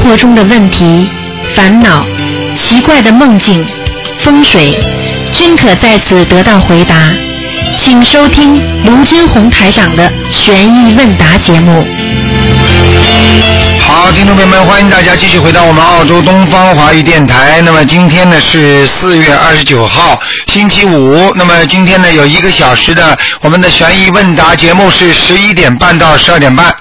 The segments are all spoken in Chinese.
生活中的问题、烦恼、奇怪的梦境、风水，均可在此得到回答。请收听卢军红台长的悬疑问答节目。好，听众朋友们，欢迎大家继续回到我们澳洲东方华语电台。那么今天呢是四月二十九号，星期五。那么今天呢有一个小时的我们的悬疑问答节目是十一点半到十二点半。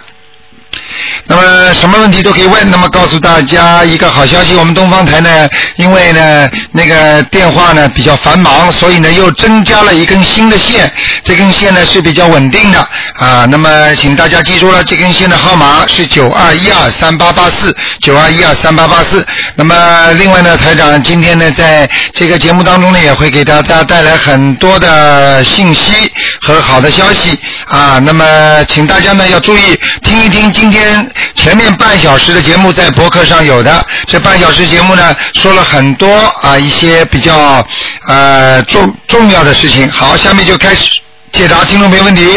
那么什么问题都可以问。那么告诉大家一个好消息，我们东方台呢，因为呢那个电话呢比较繁忙，所以呢又增加了一根新的线。这根线呢是比较稳定的啊。那么请大家记住了，这根线的号码是九二一二三八八四九二一二三八八四。那么另外呢，台长今天呢在这个节目当中呢也会给大家带来很多的信息和好的消息啊。那么请大家呢要注意听一听今天。前面半小时的节目在博客上有的，这半小时节目呢说了很多啊一些比较呃重重要的事情。好，下面就开始解答听众朋友问题。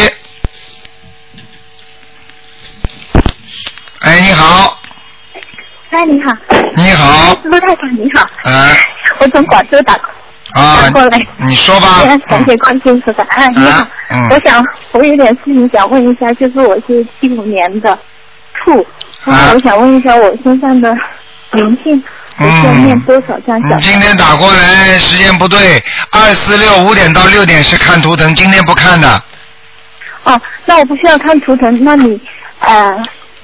哎，你好，哎，你好。你好，陆太太，你好。哎，我从广州打啊打过来。你说吧感谢关心菩萨。哎，你好。嗯我想我有点事情想问一下，就是我是七五年的我想问一下我身上的灵性，我需要念多少张小你？今天打过来时间不对，二四六五点到六点是看图腾，今天不看的。哦，那我不需要看图腾，那你呃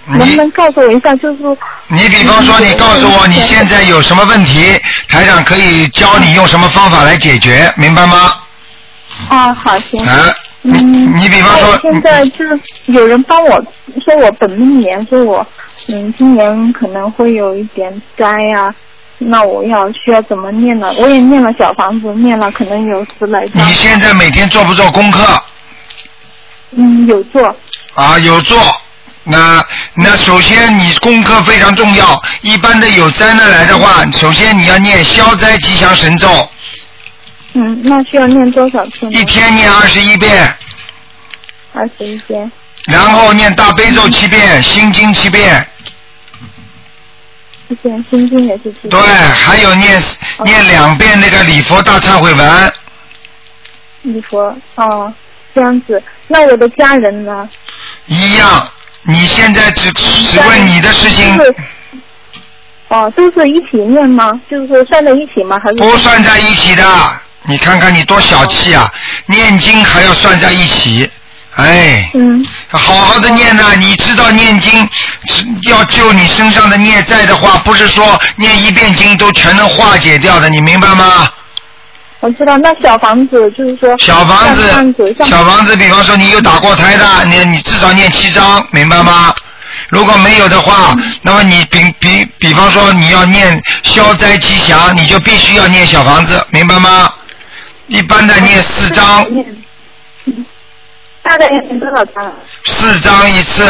能不能告诉我一下，就是说你比方说，你告诉我你现在有什么问题，台长可以教你用什么方法来解决，明白吗？啊，好行。啊，你嗯，你比方说现在就是有人帮我说我本命年，说我嗯今年可能会有一点灾啊，那我要需要怎么念呢？我也念了小房子，念了可能有十来张你，现在每天做不做功课嗯有做，啊？有做。那那首先你功课非常重要，一般的有灾难来的话，首先你要念消灾吉祥神咒，嗯，那需要念多少次呢？一天念二十一遍，二十一遍，然后念大悲咒七遍，心经七遍，一遍心经也是七对，还有念念两遍那个礼佛大忏悔文。礼佛哦，这样子。那我的家人呢？一样，你现在只只问你的事情就，是哦，都是一起念吗？就是说算在一起吗？还是不算在一起的。你看看你多小气啊！念经还要算在一起，哎，嗯好好的念呐、你知道念经要救你身上的孽债的话，不是说念一遍经都全能化解掉的，你明白吗？我知道，那小房子就是说，小房子像子，像小房子，比方说你有打过胎的，你你至少念七章，明白吗？如果没有的话，那么你比比比方说你要念消灾吉祥，你就必须要念小房子，明白吗？一般的念四章，嗯大概要念多少张啊？四张一次，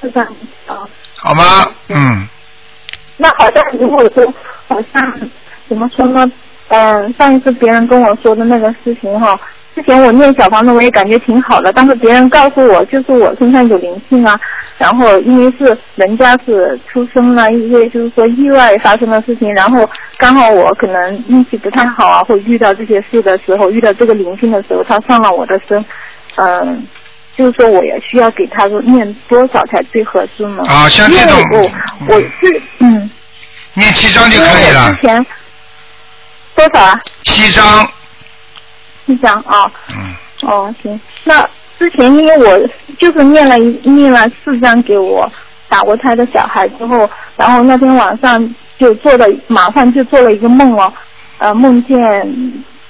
四张啊。好吗？嗯，那好像如果说，好像怎么说呢？嗯、上一次别人跟我说的那个事情哈，之前我念小房子我也感觉挺好的，但是别人告诉我就是我身上有灵性啊，然后因为是人家是出生了一些就是说意外发生的事情，然后刚好我可能运气不太好啊，会遇到这些事的时候，遇到这个灵性的时候，他上了我的身，嗯、就是说我也需要给他说念多少才最合适呢？啊像这种我我是嗯。念七张就可以了之，前多少啊？七张。七张啊。嗯，哦，行。那之前因为我就是念了一念了四张给我打过胎的小孩之后，然后那天晚上就做了，马上就做了一个梦哦，呃，梦见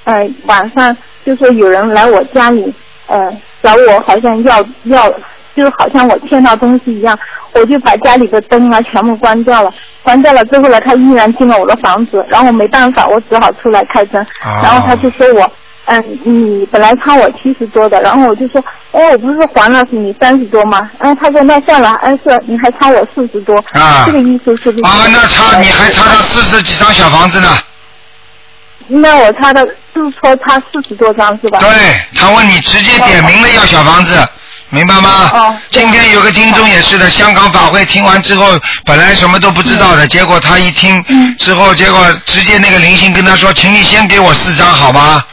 呃晚上就说有人来我家里，呃找我好像要要，就好像我欠他东西一样，我就把家里的灯啊全部关掉了，关掉了之后呢，他依然进了我的房子，然后没办法，我只好出来开灯，啊然后他就说我。嗯，你本来差我七十多的，然后我就说，哎，我不是还了你三十多吗？哎，他说那算了，哎是，你还差我四十多，啊这个意思是不是？啊，那差你还差他四十几张小房子呢。那我差的就是说差四十多张是吧？对他问你直接点名了要小房子，明白吗？哦今天有个听众也是的，香港法会听完之后，本来什么都不知道的，结果他一听嗯之后，结果直接那个灵性跟他说，请你先给我四张好吗？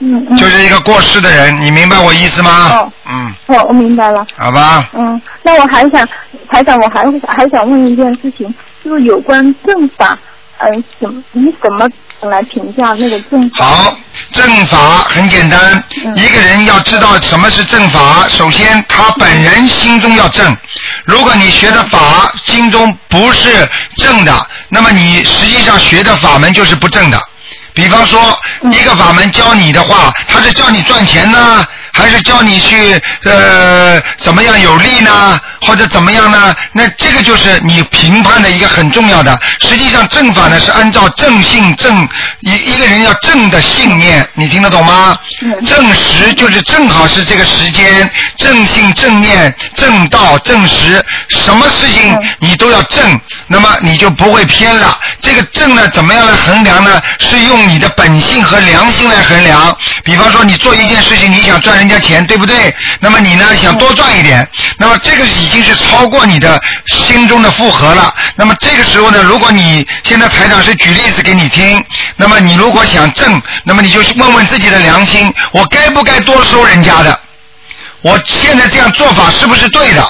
嗯嗯。就是一个过世的人，你明白我意思吗？哦嗯，哦，我明白了。好吧。嗯，那我还想，还想，我还还想问一件事情，就是有关正法，嗯、怎么你怎么来评价那个正法？好，正法很简单，嗯一个人要知道什么是正法，首先他本人心中要正。如果你学的法心中不是正的，那么你实际上学的法门就是不正的。比方说，嗯。一个法门教你的话，他是教你赚钱呢，还是教你去呃怎么样有利呢，或者怎么样呢？那这个就是你评判的一个很重要的。实际上正法呢是按照正性正一一个人要正的信念，你听得懂吗？嗯正时就是正好是这个时间，正性正念正道正时，什么事情嗯你都要正，那么你就不会偏了。这个正呢，怎么样来衡量呢？是用你的本性和良心来衡量。比方说，你做一件事情，你想赚人家钱，对不对？那么你呢，想多赚一点，那么这个已经是超过你的心中的负荷了。那么这个时候呢，如果你现在台长是举例子给你听，那么你如果想挣，那么你就问问自己的良心，我该不该多收人家的？我现在这样做法是不是对的？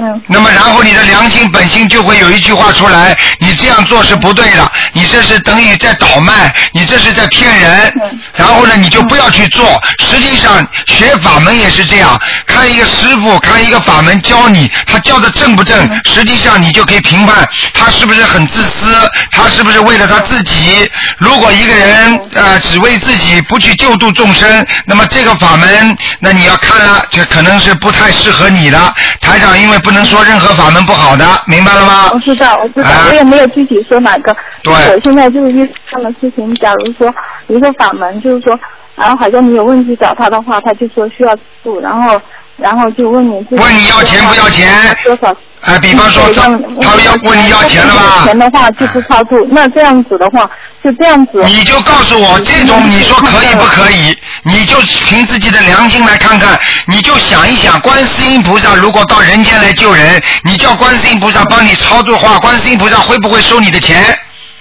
嗯那么然后你的良心本性就会有一句话出来，你这样做是不对的，你这是等于在倒卖，你这是在骗人嗯。然后呢，你就不要去做。实际上学法门也是这样，看一个师傅，看一个法门教你，他教的正不正，实际上你就可以评判他是不是很自私，他是不是为了他自己。如果一个人呃只为自己，不去救度众生，那么这个法门，那你要看了，这可能是不太适合你的。台长因为不能说任何法门不好的，明白了吗我？知道，我知道，啊我也没有具体说哪个。对我现在就是遇上的事情，假如说一个法门，就是说，然后好像你有问题找他的话，他就说需要住，然后然后就问你问你要钱不要钱多少？哎，比方说他对让他要问你要钱了吧？钱的话就不超度，那这样子的话，就这样子。你就告诉我，这种你说可以不可以？你就凭自己的良心来看看，你就想一想，观世音菩萨如果到人间来救人，你叫观世音菩萨帮你操作的话，观世音菩萨会不会收你的钱？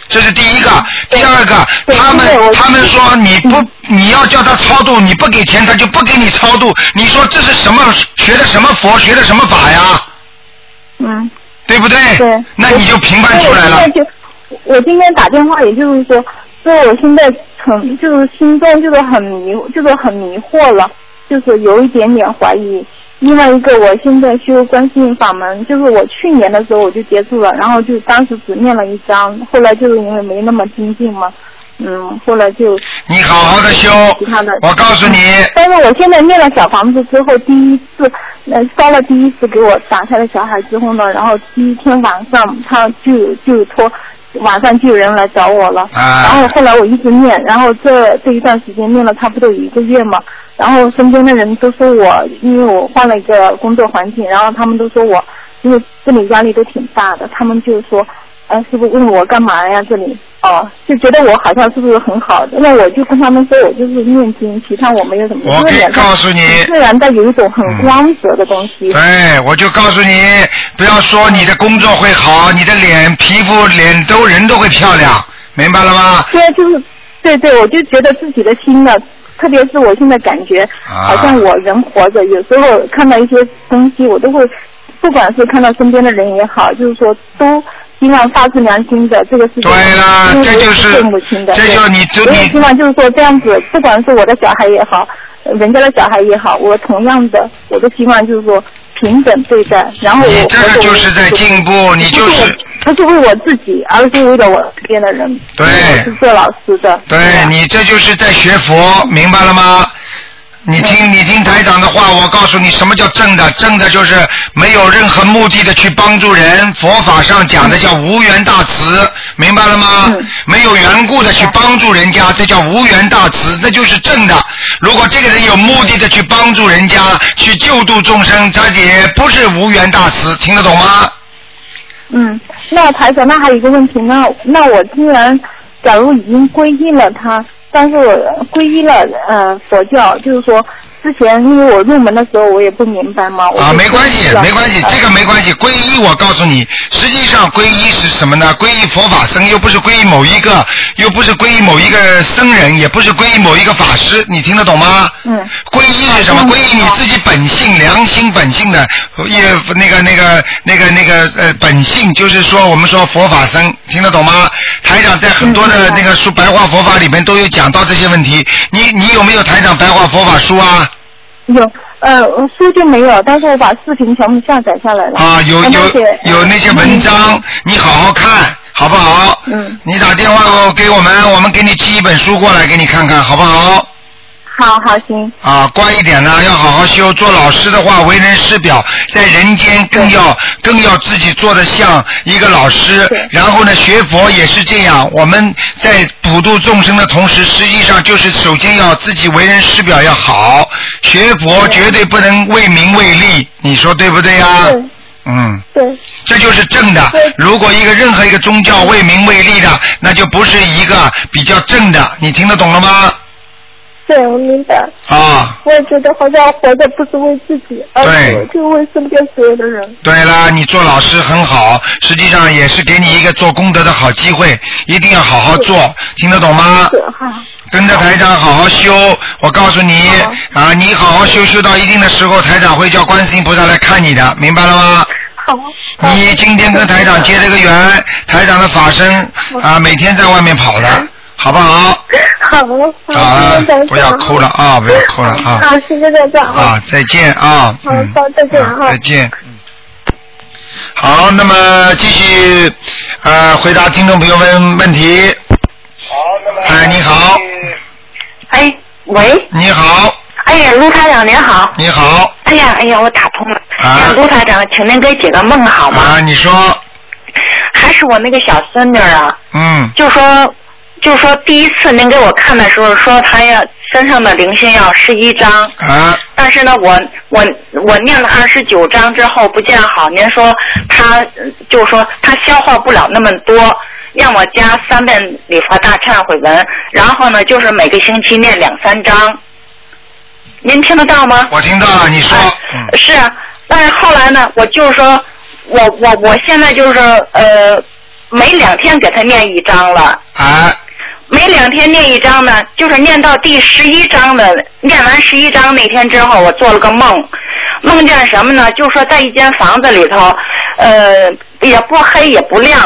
这是第一个，第二个，他们他们说你不你要叫他超度，你不给钱他就不给你超度，你说这是什么学的什么佛学的什么法呀？嗯。对不对？对那你就评判出来了我。今天打电话，也就是说，说我现在很就是心中就是很迷，就是很迷惑了，就是有一点点怀疑。另外一个，我现在修观世音法门，就是我去年的时候我就接触了，然后就当时只念了一张，后来就是因为没那么精进嘛，嗯，后来就你好好的修其他的，我告诉你，但是我现在念了小房子之后，第一次呃烧了第一次给我打开了小孩之后呢，然后第一天晚上他就就托晚上就有人来找我了，啊。然后后来我一直念，然后这这一段时间念了差不多有一个月嘛，然后身边的人都说我，因为我换了一个工作环境，然后他们都说我，因为这里压力都挺大的，他们就说，哎，师傅问我干嘛呀？这里哦，就觉得我好像是不是很好？那我就跟他们说我就是念经，其他我没有什么。我告诉你自然的有一种很光泽的东西。对，我就告诉你，不要说你的工作会好，你的脸、皮肤、脸都人都会漂亮，明白了吗？对，就是对对，我就觉得自己的心呢，特别是我现在感觉，啊好像我人活着，有时候看到一些东西，我都会，不管是看到身边的人也好，就是说都希望发自良心的这个事情。对啦这就是父母亲的，这就是你就你我也希望就是说这样子，不管是我的小孩也好，呃人家的小孩也好，我同样的，我都希望就是说平等对待。然后我你这就是在进步，你就是不是为我自己，而是为了我身边的人。对我是做老师的。对吧你这就是在学佛，明白了吗？你听，你听台长的话，我告诉你什么叫正的？正的就是没有任何目的的去帮助人，佛法上讲的叫无缘大慈，明白了吗？嗯没有缘故的去帮助人家，这叫无缘大慈，那就是正的。如果这个人有目的的去帮助人家，去救度众生，他也不是无缘大慈，听得懂吗？嗯，那台长，那还有一个问题，那那我既然假如已经皈依了他，但是我皈依了嗯佛教，就是说之前因为我入门的时候我也不明白嘛。啊，没关系没关系，呃这个没关系。皈依，我告诉你，实际上皈依是什么呢？皈依佛法僧，又不是皈依某一个，又不是皈依某一个僧人，也不是皈依某一个法师，你听得懂吗？嗯。皈依是什么？嗯皈依你自己本性、良心本性的，也那个、那个、那个、那个呃本性，就是说我们说佛法僧，听得懂吗？台长在很多的那个书《白话佛法》里面都有讲到这些问题。你你有没有台长白话佛法书啊？有呃书就没有，但是我把视频全部下载下来了。啊，有有有那些文章，你好好看，好不好？嗯。你打电话给我们，我们给你寄一本书过来给你看看，好不好？好好行。啊，乖一点呢，要好好修。做老师的话，为人师表，在人间更要更要自己做的像一个老师。然后呢，学佛也是这样。我们在普度众生的同时，实际上就是首先要自己为人师表要好。学佛绝对不能为名为利，你说对不对呀？对嗯。对这就是正的对。如果一个任何一个宗教为名为利的，那就不是一个比较正的。你听得懂了吗？对，我明白。啊，我也觉得好像活着不是为自己，而对是就为身边所有的人。对啦，你做老师很好，实际上也是给你一个做功德的好机会，一定要好好做，听得懂吗？是哈。跟着台长好好修，我告诉你啊，你好好修修到一定的时候，台长会叫观世音菩萨来看你的，明白了吗？好。好你今天跟台长结这个缘，台长的法身啊，每天在外面跑的，好不好？好，不要哭了啊，不要哭了啊。好，谢谢台长。啊，再见啊。好嗯好再见哈啊再见。嗯好，那么继续呃回答听众朋友们问题。好，那么。哎，你好，哎，喂，你好，哎呀，卢台长您好。你好，哎呀，哎呀，我打通了。啊哎呀，卢台长，请您给解个梦好吗？啊，你说，还是我那个小孙女啊，嗯，就说，就说第一次您给我看的时候说他要身上的灵性要十一张，啊，但是呢，我我我念了二十九章之后不见好，您说她呃就说他消化不了那么多。让我加三遍礼佛大忏悔文，然后呢，就是每个星期念两三章。您听得到吗？我听到了，你说，是啊，但是后来呢，我就是说，我我我现在就是呃，每两天给他念一张了，啊，每两天念一章呢，就是念到第十一章的，念完十一章那天之后，我做了个梦，梦见什么呢？就说在一间房子里头，呃，也不黑也不亮。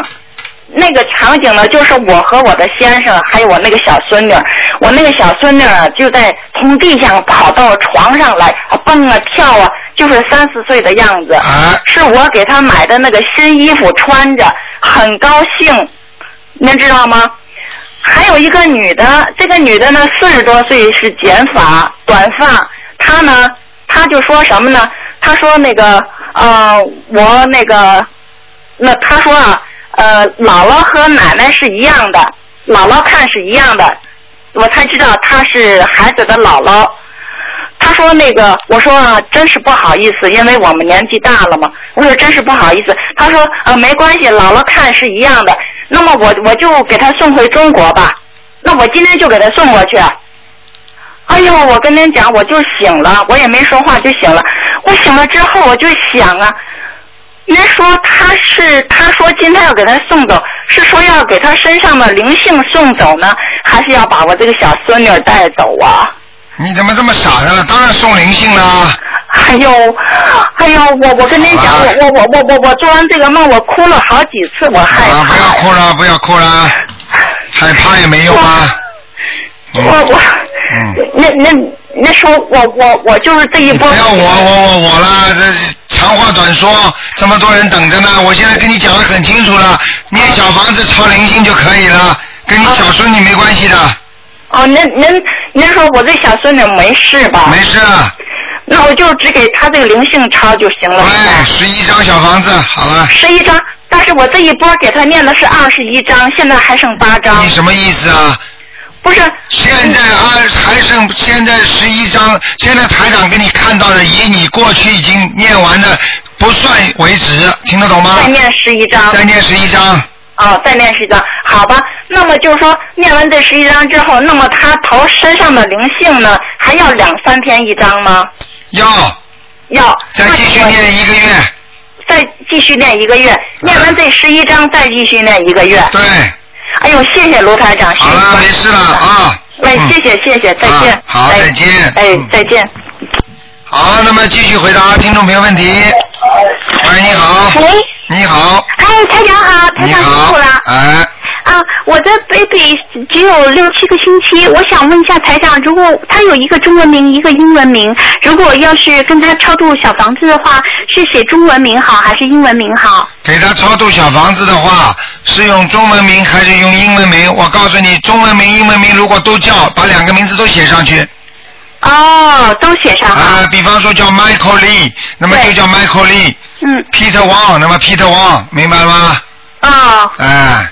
那个场景呢，就是我和我的先生，还有我那个小孙女儿。我那个小孙女儿就在从地上跑到床上来，啊蹦啊跳啊，就是三四岁的样子。啊，是我给她买的那个新衣服穿着，很高兴，您知道吗？还有一个女的，这个女的呢，四十多岁是剪发，短发。她呢，她就说什么呢？她说那个呃，我那个，那她说啊，呃，姥姥和奶奶是一样的，姥姥看是一样的，我才知道她是孩子的姥姥。他说那个，我说啊，真是不好意思，因为我们年纪大了嘛。我说真是不好意思。他说啊，没关系，姥姥看是一样的。那么我我就给他送回中国吧。那我今天就给他送过去。哎呦，我跟您讲，我就醒了，我也没说话就醒了。我醒了之后，我就想啊，您说他是他说今天要给他送走，是说要给他身上的灵性送走呢，还是要把我这个小孙女带走啊？你怎么这么傻的了？当然送灵性啦。哎呦，哎呦，我我跟您讲，啊我我我我我我做完这个梦，我哭了好几次，我害啊，不要。哭了，不要哭了，害怕也没用啊。嗯我我，嗯那那那说我我我就是这一波。不要我我我我了，这长话短说，这么多人等着呢。我现在跟你讲的很清楚了，念小房子抄灵性就可以了，跟你小孙女没关系的，哦，您您您说我这小孙女没事吧？没事。啊那我就只给他这个灵性抄就行了。是对，吧十一张小房子，好了。十一张，但是我这一波给他念的是二十一张，现在还剩八张你。什么意思啊？不是，现在啊，还剩现在十一张，现在台长给你看到的，以你过去已经念完的不算为止，听得懂吗？再念十一张。再念十一张，哦，再念十张，好吧。那么就是说，念完这十一章之后，那么他头身上的灵性呢，还要两三天一张吗？要要。再继续念一个月。再继续念一个月，念完这十一章再继续念一个月。对。哎呦，谢谢卢台长。好了，没事了啊。哎，谢谢谢谢，再见。好，再见。哎，再见。好，那么继续回答听众朋友问题。喂，你好。喂。你好。哎，台长好，台长辛苦了。哎。啊，我的 baby 只有六七个星期，我想问一下台长，如果他有一个中文名，一个英文名，如果要是跟他超度小房子的话，是写中文名好还是英文名好？给他超度小房子的话，是用中文名还是用英文名？我告诉你，中文名、英文名如果都叫，把两个名字都写上去。哦，都写上。啊，比方说叫 Michael Lee，那么就叫 Michael Lee。嗯。Peter Wang，那么 Peter Wang，明白了吗？哦。哎。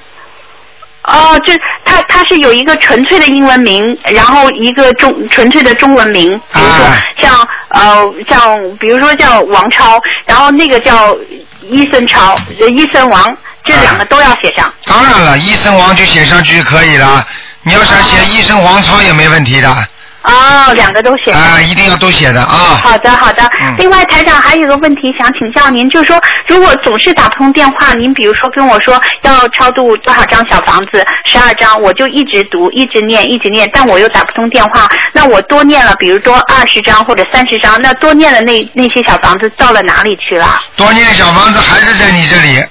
哦，就他他是有一个纯粹的英文名，然后一个中纯粹的中文名，比如说像呃像比如说叫王超，然后那个叫伊森超，呃伊森王，这两个都要写上。当然了，医生王就写上去就可以了。你要想写医生王超也没问题的。哦，两个都写。啊，一定要都写的啊。好的，好的。嗯另外，台长还有个问题想请教您，就是说，如果总是打不通电话，您比如说跟我说要超度多少张小房子，十二张，我就一直读，一直念，一直念，但我又打不通电话，那我多念了，比如多二十张或者三十张，那多念的那那些小房子到了哪里去了？多念小房子还是在你这里。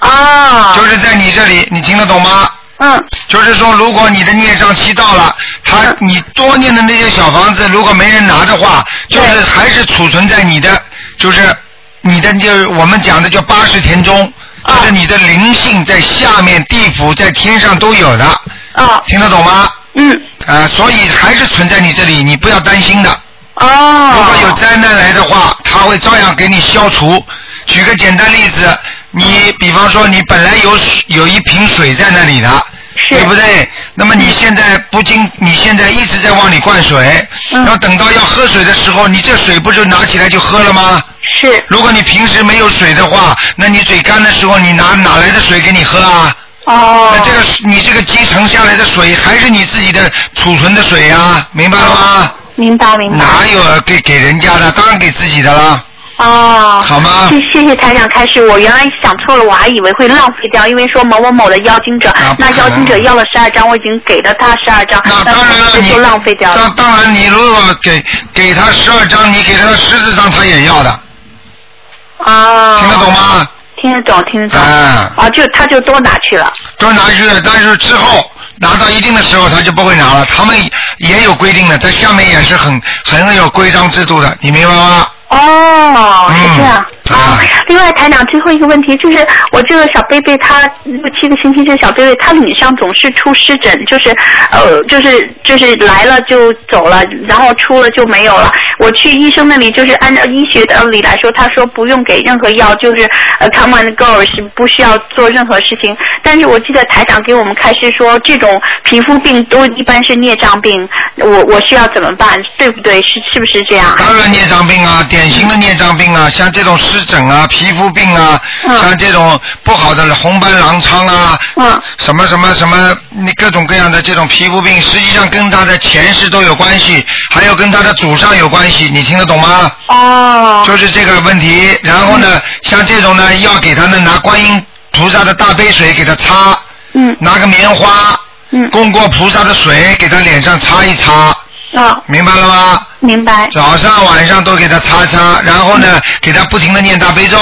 哦。就是在你这里，你听得懂吗？嗯。就是说，如果你的孽障期到了，他你多念的那些小房子，如果没人拿的话，就是还是储存在你的，就是你的就我们讲的叫八十田中，就是你的灵性在下面地府在天上都有的。啊。听得懂吗？嗯。啊，所以还是存在你这里，你不要担心的。哦。如果有灾难来的话，他会照样给你消除。举个简单例子，你比方说你本来有有一瓶水在那里的，对不对？那么你现在不经，你现在一直在往里灌水，然后等到要喝水的时候，你这水不就拿起来就喝了吗？是。如果你平时没有水的话，那你嘴干的时候，你拿哪来的水给你喝啊？哦。那这个你这个积沉下来的水，还是你自己的储存的水呀、明白了吗？明白明白。哪有给给人家的？当然给自己的了。哦，好吗谢谢谢台长开始，我原来想错了，我还以为会浪费掉，因为说某某某的邀请者，那邀请者要了十二张，我已经给了他十二张，那当然了，就浪费掉了。当当然，你如果给给他十二张，你给他十四张，他也要的。啊。听得懂吗？听得懂，听得懂。啊。啊，就他就都拿去了。都拿去了，但是之后拿到一定的时候，他就不会拿了。他们也有规定的，在下面也是很很有规章制度的，你明白吗？哦，是这样。啊。另外，台长最后一个问题就是，我这个小贝贝他六七个星期，这小贝贝他脸上总是出湿疹，就是呃，就是就是来了就走了，然后出了就没有了。我去医生那里，就是按照医学的理来说，他说不用给任何药，就是呃 come and go 是不需要做任何事情。但是我记得台长给我们开示说，这种皮肤病都一般是孽障病，我我需要怎么办？对不对？是是不是这样？当然孽障病啊，典型的孽障病啊，像这种湿疹啊、皮肤病啊，像这种不好的红斑狼疮啊，什么什么什么，你各种各样的这种皮肤病，实际上跟他的前世都有关系，还有跟他的祖上有关系，你听得懂吗？哦。就是这个问题，然后呢，像这种呢，要给他呢拿观音菩萨的大杯水给他擦，嗯，拿个棉花，嗯，供过菩萨的水给他脸上擦一擦，啊，明白了吗？明白。早上晚上都给他擦擦，然后呢，给他不停的念大悲咒，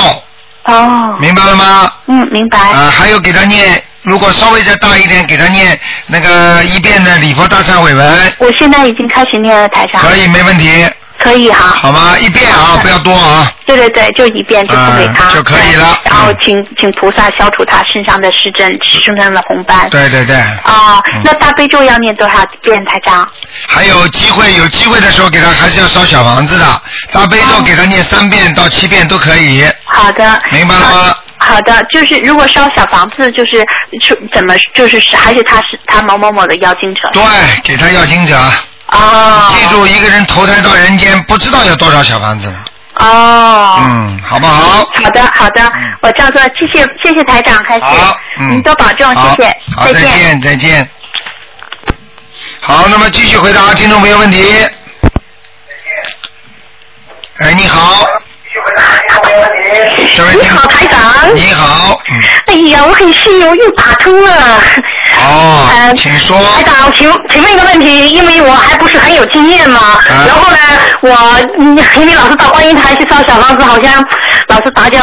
哦。明白了吗？嗯，明白。啊，还有给他念，如果稍微再大一点，给他念那个一遍的礼佛大忏悔文，我现在已经开始念了，台上。可以，没问题。可以哈。好吗？一遍啊，不要多啊。对对对，就一遍就送给他、嗯就可以了然后请请菩萨消除他身上的湿疹、身上的红斑。对对对。啊、那大悲咒要念多少遍，才长？还有机会，有机会的时候给他还是要烧小房子的，大悲咒给他念三遍到七遍都可以。好的。明白了吗？好的，就是如果烧小房子，就是出怎么就是还是他是他某某某的邀请者。对，给他要经者。哦。记住，一个人投胎到人间，不知道有多少小房子呢。哦。嗯，好不好？好的，好的，我照做，谢谢谢谢台长，开始，好，嗯，您多保重，谢谢，好，再见。再见。好，那么继续回答听众朋友问题。哎，你好，这位听你好，台长。你好，嗯，哎呀，我很幸运又打通了。哦，呃请说。台长，请请问一个问题，因为我还不是很有经验嘛，啊然后呢，我嗯因为老是到观音台去烧小房子，好像老是打搅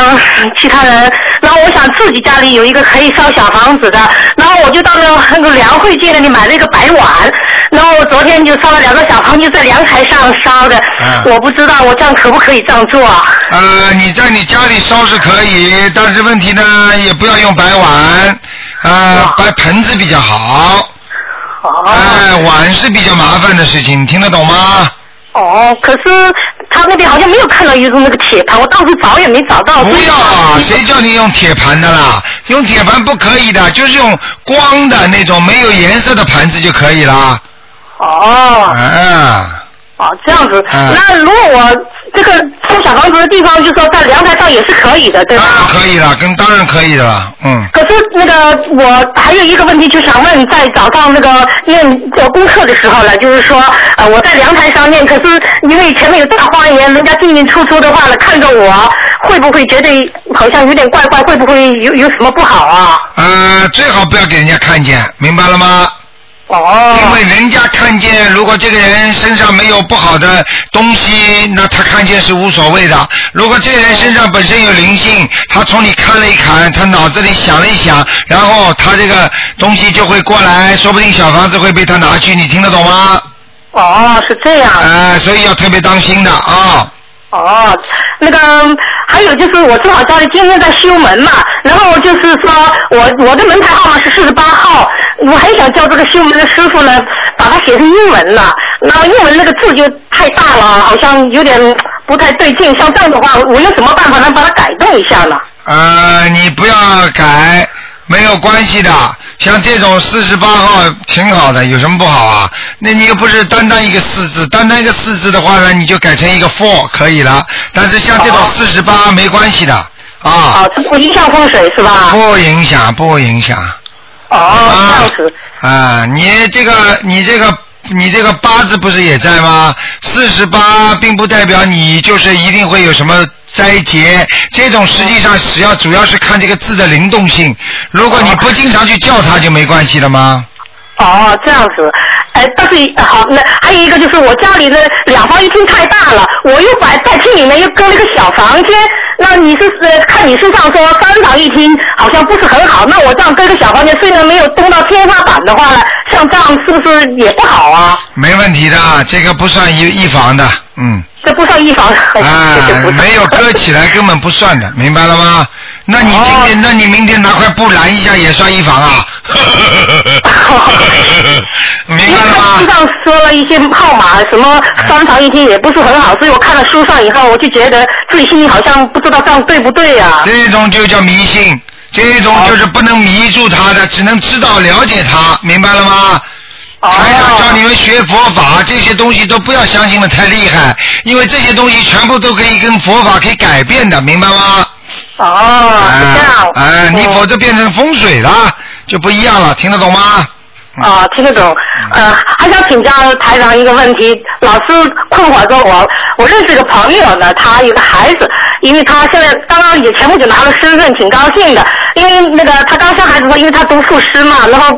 其他人，然后我想自己家里有一个可以烧小房子的，然后我就到那个那个梁慧街那里买了一个白碗，然后我昨天就烧了两个小房子在阳台上烧的，啊我不知道我这样可不可以这样做啊？呃，你在你家里烧是可以，但是问题呢，也不要用白碗，呃，白盆子比较好。哦。哎，碗是比较麻烦的事情，你听得懂吗？哦，可是他那边好像没有看到一种那个铁盘，我当时找也没找到。不要啊！谁叫你用铁盘的啦？用铁盘不可以的，就是用光的那种没有颜色的盘子就可以啦。哦啊，哦，这样子。嗯那如果我这个烧小房子的地方，就说在阳台上也是可以的，对吧？当然可以了，跟当然可以的了，嗯。可是那个我还有一个问题，就想问，在早上那个念呃功课的时候呢，就是说呃我在阳台上念，可是因为前面有大花园，人家进进出出的话呢，看着我会不会觉得好像有点怪怪？会不会有有什么不好啊？呃，最好不要给人家看见，明白了吗？哦。因为人家看见，如果这个人身上没有不好的东西，那他看见是无所谓的。如果这个人身上本身有灵性，他从你看了一看，他脑子里想了一想，然后他这个东西就会过来，说不定小房子会被他拿去，你听得懂吗？哦，是这样。哎、所以要特别当心的啊。哦，那个还有就是我正好家里今天在修门嘛，然后就是说我我的门牌号码是四十八号，我还想叫这个修门的师傅呢把它写成英文呢，那么英文那个字就太大了，好像有点不太对劲，像这样的话，我有什么办法能把它改动一下呢？呃，你不要改，没有关系的。像这种四十八号挺好的，有什么不好啊？那你又不是单单一个四字，单单一个四字的话呢，你就改成一个 four 可以了。但是像这种四十八没关系的啊，哦，这不影响风水是吧？不影响，不影响。哦，这样子。啊，你这个你这个你这个八字不是也在吗？四十八并不代表你就是一定会有什么灾劫，这种实际上只要主要是看这个字的灵动性。如果你不经常去叫它，就没关系了吗？哦，这样子，哎，但是呃好，那还有一个就是我家里的两房一厅太大了，我又把在厅里面又搁了一个小房间。那你是呃看你书上说三房一厅好像不是很好，那我这样跟个小房间，虽然没有动到天花板的话呢，像这样是不是也不好啊？没问题的，这个不算一一房的，嗯。这不算一房，啊没有搁起来根本不算的，明白了吗？那你今哦天，那你明天拿块布拦一下也算一房啊？明白了吗他书？上说了一些号码，什么三房一厅也不是很好，所以我看了书上以后，我就觉得自己心里好像不知道这样对不对呀、这种就叫迷信，这种就是不能迷住他的，只能知道了解他，明白了吗？台长教你们学佛法，这些东西都不要相信的太厉害，因为这些东西全部都可以跟佛法可以改变的，明白吗？哦，是这样。哎，你哦否则变成风水了，就不一样了，听得懂吗？啊，听得懂。呃，还想请教台长一个问题，老是困惑着我。我认识一个朋友呢，他有个孩子，因为他现在刚刚也前不久拿了身份，挺高兴的。因为那个他刚生孩子的时候，因为他读副师嘛，然后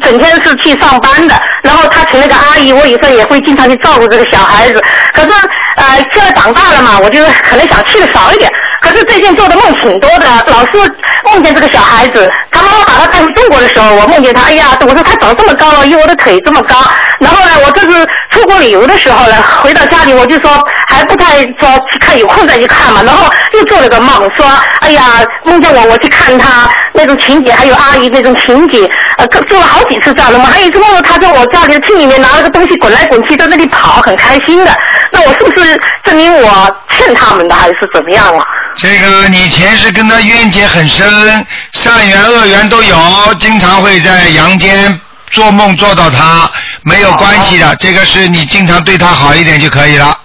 整天是去上班的，然后他请那个阿姨，我有时候也会经常去照顾这个小孩子。可是呃，现在长大了嘛，我就可能想去的少一点。可是最近做的梦挺多的，老是梦见这个小孩子。他妈妈把他带回中国的时候，我梦见他，哎呀，我说他长这么高了，因为我的腿这么高。然后呢，我这次出国旅游的时候呢，回到家里我就说还不太说去看，有空再去看嘛。然后又做了个梦，说哎呀，梦见我我去看他那种情节，还有阿姨那种情景，呃，做了好几次这样的梦。还有一次梦到他在我家里的厅里面拿了个东西滚来滚去，在那里跑，很开心的。那我是不是证明我欠他们的，还是怎么样啊？这个你前世跟他冤结很深，善缘恶缘都有，经常会在阳间做梦做到他，没有关系的，这个是你经常对他好一点就可以了。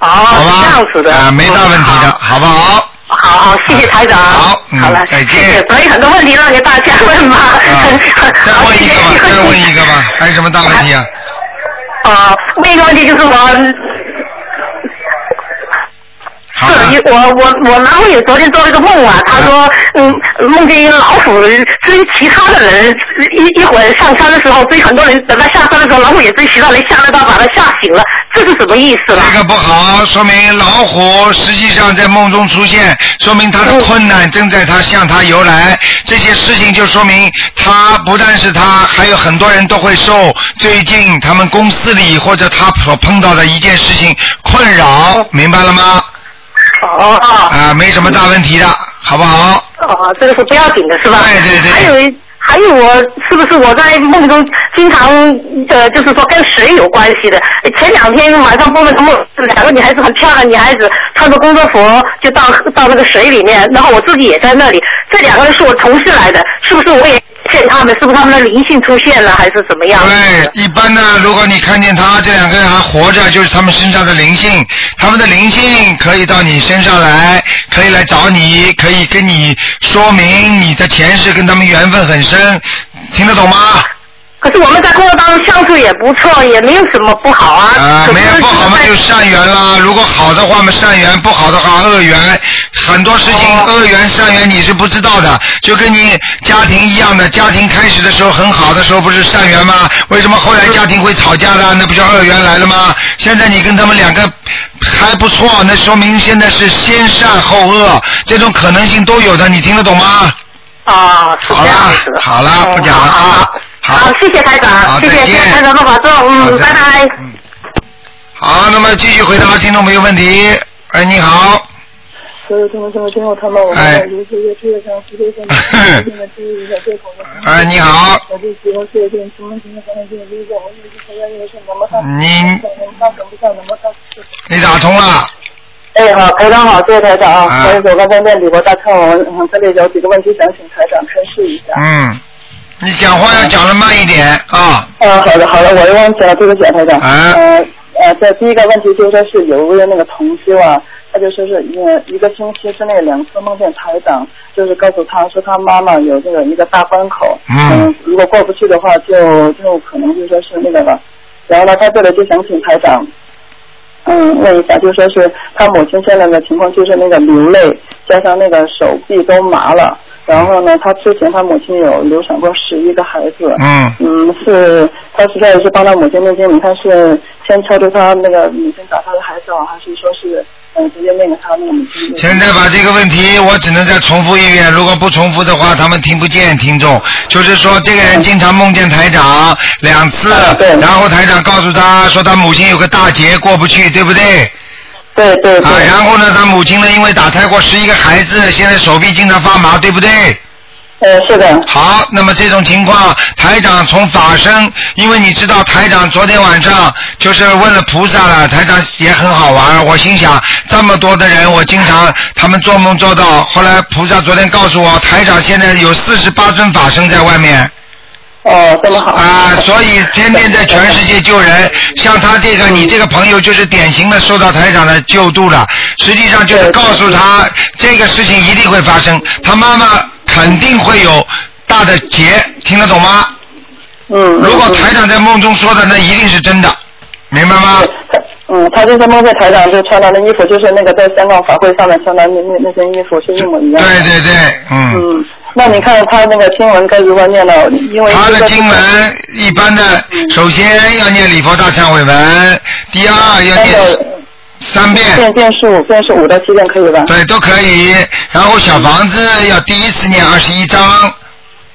好吧？这样子的。啊，没大问题的，好不好？好好，谢谢台长。好，嗯好了，再见谢谢所以很多问题让给大家问嘛。再问一个吧，再问一个吧，还有什么大问题啊？啊，问一个问题就是我。好是，一我我我男朋友昨天做了一个梦啊，他说，嗯，梦见一个老虎追其他的人，一一会儿上山的时候追很多人，等他下山的时候，老虎也追其他人，吓得他把他吓醒了，这是什么意思了？这个不好，说明老虎实际上在梦中出现，说明他的困难正在他向他游来。这些事情就说明他不但是他，还有很多人都会受最近他们公司里或者他所碰到的一件事情困扰，明白了吗？哦哦啊，没什么大问题的，好不好？哦，这个是不要紧的是吧？对对对还有一还有我是不是我在梦中经常呃，就是说跟水有关系的？呃前两天晚上做了个梦，两个女孩子很漂亮，女孩子穿着工作服就到到那个水里面，然后我自己也在那里。这两个人是我同事来的，是不是我也见他们？是不是他们的灵性出现了，还是怎么样？对，一般呢，如果你看见他这两个人还活着，就是他们身上的灵性，他们的灵性可以到你身上来，可以来找你，可以跟你说明你的前世跟他们缘分很深，听得懂吗？可是我们在工作当中相处也不错，也没有什么不好啊。没有不好嘛，就善缘啦。如果好的话嘛，善缘；不好的话，恶缘。很多事情，恶缘、善缘你是不知道的，就跟你家庭一样的。家庭开始的时候很好的时候，不是善缘吗？为什么后来家庭会吵架的？那不就恶缘来了吗？现在你跟他们两个还不错，那说明现在是先善后恶，这种可能性都有的，你听得懂吗？啊，是好这样了子，。好了，不讲了啊。好，谢谢台长，好谢谢谢谢再见台长的保重，嗯，拜拜嗯。好，那么继续回答听众朋友问题。哎，你好。所有听众朋友听我他们，我哎们如这个世界上世界上的现在注意一下对口的。哎，你好。我就喜欢谢谢请问请问刚才这个第一个，我一直参加这个是能不能您能看能不看能不看？你打通了。哎，好，台长好，谢谢台长啊。啊所以我刚才在李博大看我嗯这里有几个问题想请台长开示一下。嗯，你讲话要讲的慢一点啊。嗯，好的好的，我又忘记了，对不起啊，台长。啊呃呃，这第一个问题就是说是有一位那个同修啊，他就说是一一个星期之内两次梦见台长，就是告诉他说他妈妈有这个一个大关口，嗯如果过不去的话就就可能就说是那个了。然后呢，他这里就想请台长，嗯，问一下，就说是他母亲现在的情况就是那个流泪，加上那个手臂都麻了。然后呢，他之前他母亲有流产过十一个孩子，嗯嗯，是他实在是帮他母亲那边，你看是先超度他那个母亲打他的孩子，还是说是现在把这个问题我只能再重复一遍，如果不重复的话，他们听不见听众。就是说，这个人经常梦见台长两次然后台长告诉他说他母亲有个大劫过不去，对不对？对对对。啊，然后呢，他母亲呢因为打胎过十一个孩子，现在手臂经常发麻，对不对？呃，是的。好，那么这种情况，台长从法身，因为你知道台长昨天晚上就是问了菩萨了，台长也很好玩。我心想，这么多的人，我经常他们做梦做到，后来菩萨昨天告诉我，台长现在有四十八尊法身在外面。哦，这么好。啊，所以天天在全世界救人，像他这个，你这个朋友就是典型的受到台长的救度了。实际上就是告诉他，这个事情一定会发生，他妈妈肯定会有大的劫，听得懂吗？嗯。如果台长在梦中说的，那一定是真的，明白吗？嗯，他就是梦见台长就穿他的衣服，就是那个在香港法会上面穿的那那那件衣服是一模一样的。对对对，嗯。嗯，那你看他那个经文该如何念呢？因为他的经文一般的，首先要念礼佛大忏悔文，第二要念三遍。遍遍数遍数五到七遍可以吧？对，都可以。然后小房子要第一次念二十一章，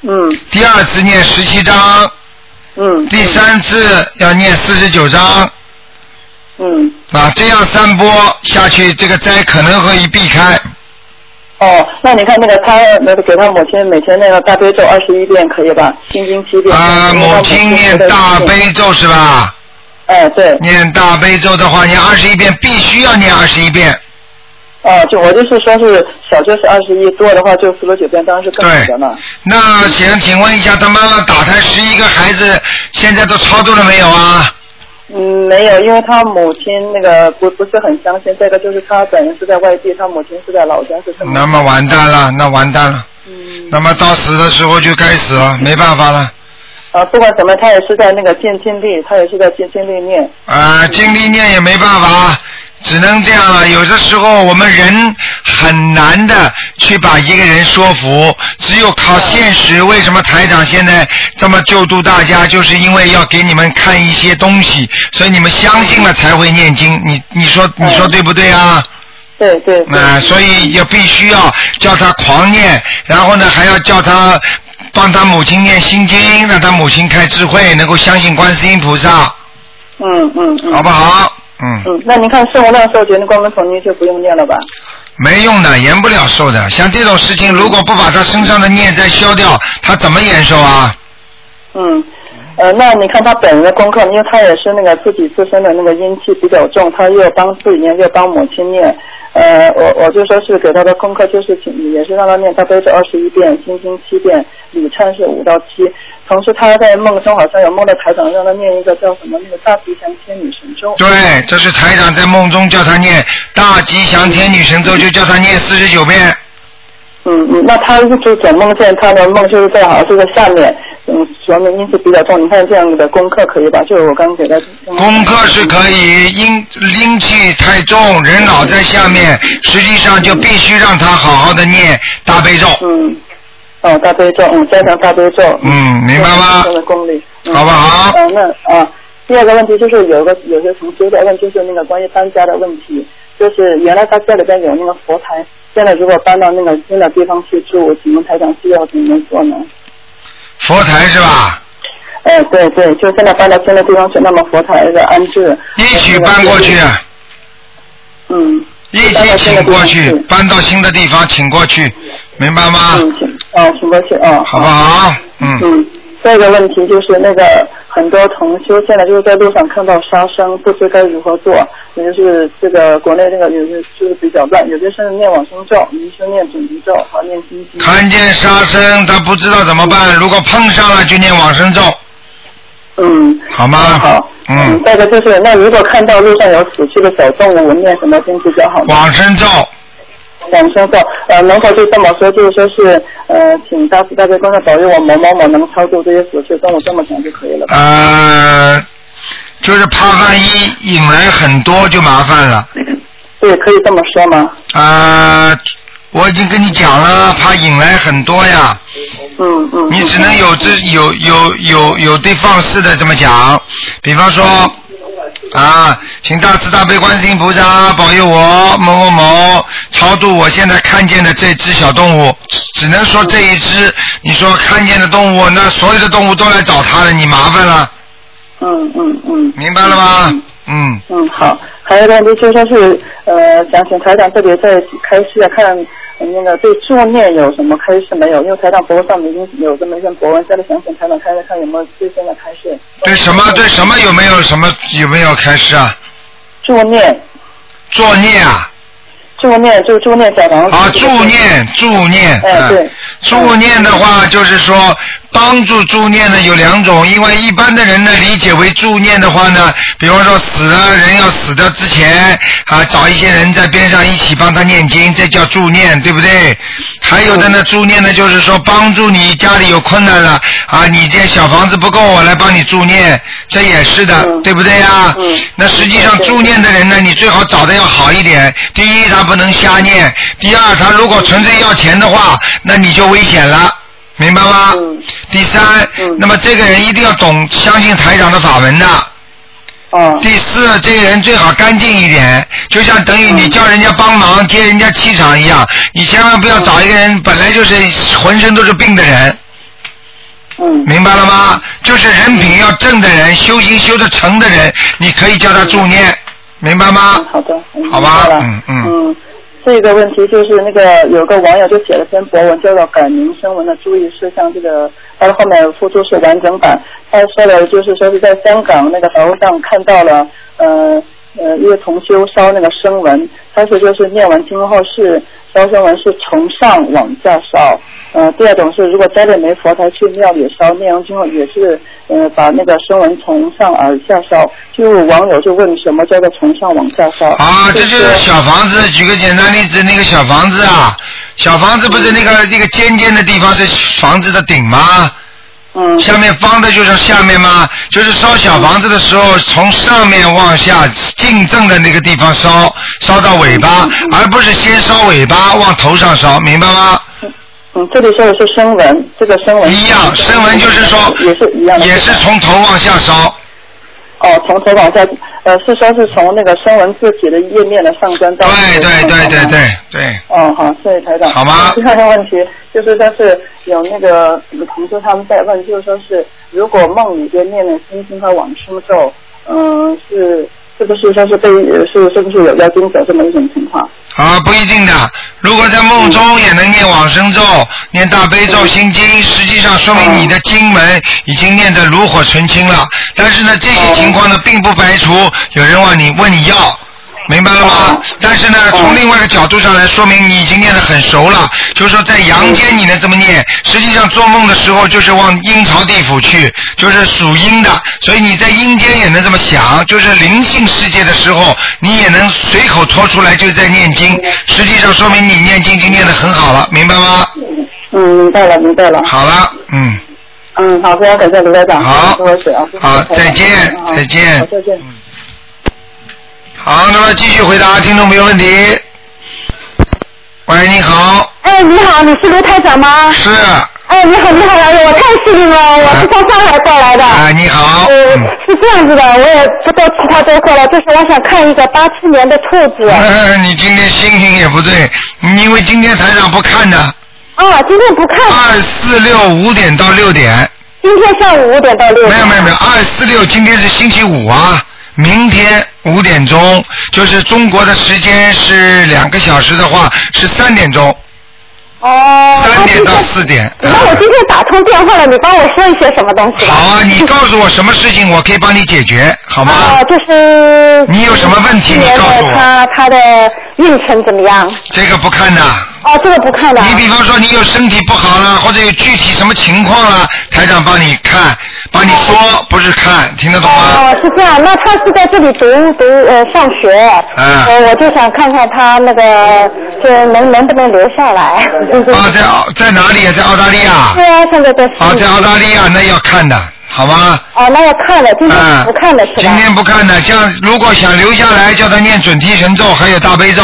嗯第二次念十七章，嗯第三次要念四十九章。嗯。啊，这样三波下去，这个灾可能会避开。哦，那你看那个他那个给他母亲每天那个大悲咒二十一遍可以吧？心经七遍。啊，母亲念大悲咒是吧？哎，对。念大悲咒的话，念二十一遍，必须要念二十一遍。哦，就我就是说是小就是二十一，多的话就四十九遍，当然是更好的了。那请请问一下，他妈妈打胎十一个孩子，现在都超度了没有啊？嗯，没有，因为他母亲那个不不是很相信，这个就是他本人是在外地，他母亲是在老家，是这么。那么完蛋了，那完蛋了。嗯。那么到死的时候就该死了，没办法了。啊，不管怎么，他也是在那个尽尽力，他也是在尽尽力念。啊，尽力念也没办法，只能这样了。有的时候我们人很难的去把一个人说服，只有靠现实。为什么台长现在这么救度大家？就是因为要给你们看一些东西，所以你们相信了才会念经。你你说你说对不对啊？对对。啊，所以也必须要叫他狂念，然后呢还要叫他帮他母亲念心经，让他母亲开智慧，能够相信观世音菩萨，嗯嗯嗯。好不好？嗯。嗯，那您看圣无量寿决定光明统一就不用念了吧？没用的，延不了寿的。像这种事情，如果不把他身上的孽债消掉，他怎么延寿啊？嗯，呃，那你看他本人的功课，因为他也是那个自己自身的那个阴气比较重，他又帮自己念，又帮母亲念。呃，我我就说是给他的功课，就是请也是让他念大悲咒二十一遍，心经七遍，礼忏是五到七。同时他在梦中好像有梦到台长让他念一个叫什么那个大吉祥天女神咒。对，这是台长在梦中叫他念大吉祥天女神咒，就叫他念四十九遍。嗯嗯，那他就总梦见他的梦就是在好像是在下面，嗯，说明阴气比较重。你看这样的功课可以吧？就是我刚给他。功课是可以，阴阴气太重，人老在下面，实际上就必须让他好好的念大悲咒。嗯，哦，大悲咒，嗯，加强大悲咒。嗯，明白吗？的功力。嗯好不好？嗯，那啊，第二个问题就是有个有些同学在问，就是那个关于搬家的问题，就是原来他家里边有那个佛台，现在如果搬到那个新的地方去住，请问台长需要怎么做呢？佛台是吧？哎，对对，就现在搬到新的地方去，那么佛台的安置。一起搬过去。嗯。一起请过去，搬到新的地方请过去，明白吗？嗯，请哦，请过去哦。好不好？嗯。嗯，再一个问题就是那个很多同修现在就是在路上看到杀生，不知该如何做。也就是这个国内这个有些就是比较乱，有些是念往生咒，有些是念准提咒，还念心经。看见杀生，他不知道怎么办。如果碰上了，就念往生咒。嗯。好吗？好。嗯。再一个就是，那如果看到路上有死去的小动物，我念什么经比较好呢？往生咒。往生咒，呃，能否就这么说，就是说是，呃，请大慈大悲观世保佑我某某某能超度这些死去跟我，这么讲就可以了吧？呃，就是怕万一引来很多就麻烦了。对，可以这么说吗？啊、我已经跟你讲了，怕引来很多呀。嗯嗯。你只能有这有有有有对放肆的这么讲，比方说啊，请大慈大悲观世音菩萨保佑我某某某超度我现在看见的这只小动物，只只能说这一只。你说看见的动物，那所有的动物都来找他了，你麻烦了，嗯嗯嗯。明白了吗？嗯。嗯，好。还有一个问题就说是，呃，想请台长特别在开示啊，看呃那个对助念有什么开示没有？因为台长博文上面已经有这么一篇博文，现在想请台长看一看有没有最新的开示。对什么对什么有没有什么有没有开始啊？助念，作念啊！助念就助念小房子。啊，助念助念。哎，对。助念的话，就是说帮助助念呢有两种，因为一般的人呢理解为助念的话呢，比方说死了人要死掉之前啊，找一些人在边上一起帮他念经，这叫助念，对不对？还有的呢，助念呢就是说帮助你家里有困难了啊，你这小房子不够，我来帮你助念，这也是的，对不对呀？那实际上助念的人呢，你最好找的要好一点。第一，他不能瞎念；第二，他如果纯粹要钱的话，那你就危险了。明白吗？第三，那么这个人一定要懂相信台长的法门的。第四，这个人最好干净一点，就像等于你叫人家帮忙接人家气场一样，你千万不要找一个人本来就是浑身都是病的人。明白了吗？就是人品要正的人，修行修得成的人，你可以叫他助念，明白吗？好的，嗯好吧？嗯。嗯，这个问题就是那个有个网友就写了篇博文，叫做《改名声文的注意事项》，这个他后面附注是完整版。他说的就是说是在香港那个法务上看到了，呃，呃，因为同修烧那个声文，他是就是念完经后是烧声文是从上往下烧。呃，第二种是如果家里没佛台去庙里烧，念完经后也是呃把那个声文从上而下烧。就网友就问什么叫做从上往下烧？啊，这就是小房子。举个简单例子，那个小房子啊，小房子不是那个那个尖尖的地方是房子的顶吗？嗯。下面方的就是下面吗？就是烧小房子的时候，从上面往下进正的那个地方烧，烧到尾巴，而不是先烧尾巴往头上烧，明白吗？嗯，这里说的是声纹，这个声纹一样，声纹就是说也是一样的，也是从头往下烧。哦，从头往下，呃，是说是从那个声纹字体的页面的上端到对对对对对对。哦，好，谢谢台长。好吗第二个问题就是，但是有那个有同事他们在问，就是说是如果梦里边念念心经和往生咒，嗯、是是不是说是被是是不是有妖精的这么一种情况？啊，不一定的。如果在梦中也能念往生咒、念大悲咒、心经，实际上说明你的经门已经念得炉火纯青了。但是呢，这些情况呢，并不排除有人问你问你要。明白了吗？但是呢，从另外一个角度上来说明你已经念得很熟了，就是说在阳间你能这么念，实际上做梦的时候就是往阴曹地府去，就是属阴的，所以你在阴间也能这么想，就是灵性世界的时候，你也能随口说出来就在念经，实际上说明你念经已经念得很好了，明白吗？嗯，明白了，明白了。好了，嗯，嗯，好，非常感谢卢台长。好好再见再见好，再见。好，那么继续回答听众朋友问题。喂，你好，哎，你好，你是刘台长吗？是，哎，你好，你好，哎呦，我太幸运了，我是从上海过来的。哎，你好。是这样子的，我也不多其他多说了，就是我想看一个八七年的兔子。哎，你今天心情也不对，因为今天台长不看的，啊，今天不看。二四六五点到六点，今天下午五点到六点。没有没有没有，二四六今天是星期五啊，明天五点钟，就是中国的时间是两个小时的话是三点钟，哦。三点到四点。那我今天打通电话了，你帮我说一些什么东西吧？好啊，你告诉我什么事情，我可以帮你解决，好吗？哦，就是。你有什么问题你告诉我的他他的运程怎么样？这个不看的。哦，这个不看的。你比方说你有身体不好了，或者有具体什么情况了，台长帮你看，帮你说，不是看，听得懂吗？哦，是这样。那他是在这里读读呃上学，嗯呃，我就想看看他那个就能能不能留下来。啊，在澳在哪里啊？在澳大利亚。对啊，现在在啊，在澳大利亚那要看的，好吗？哦，那要看了，今天嗯不看了是吧？今天不看的，像如果想留下来，叫他念准提神咒，还有大悲咒。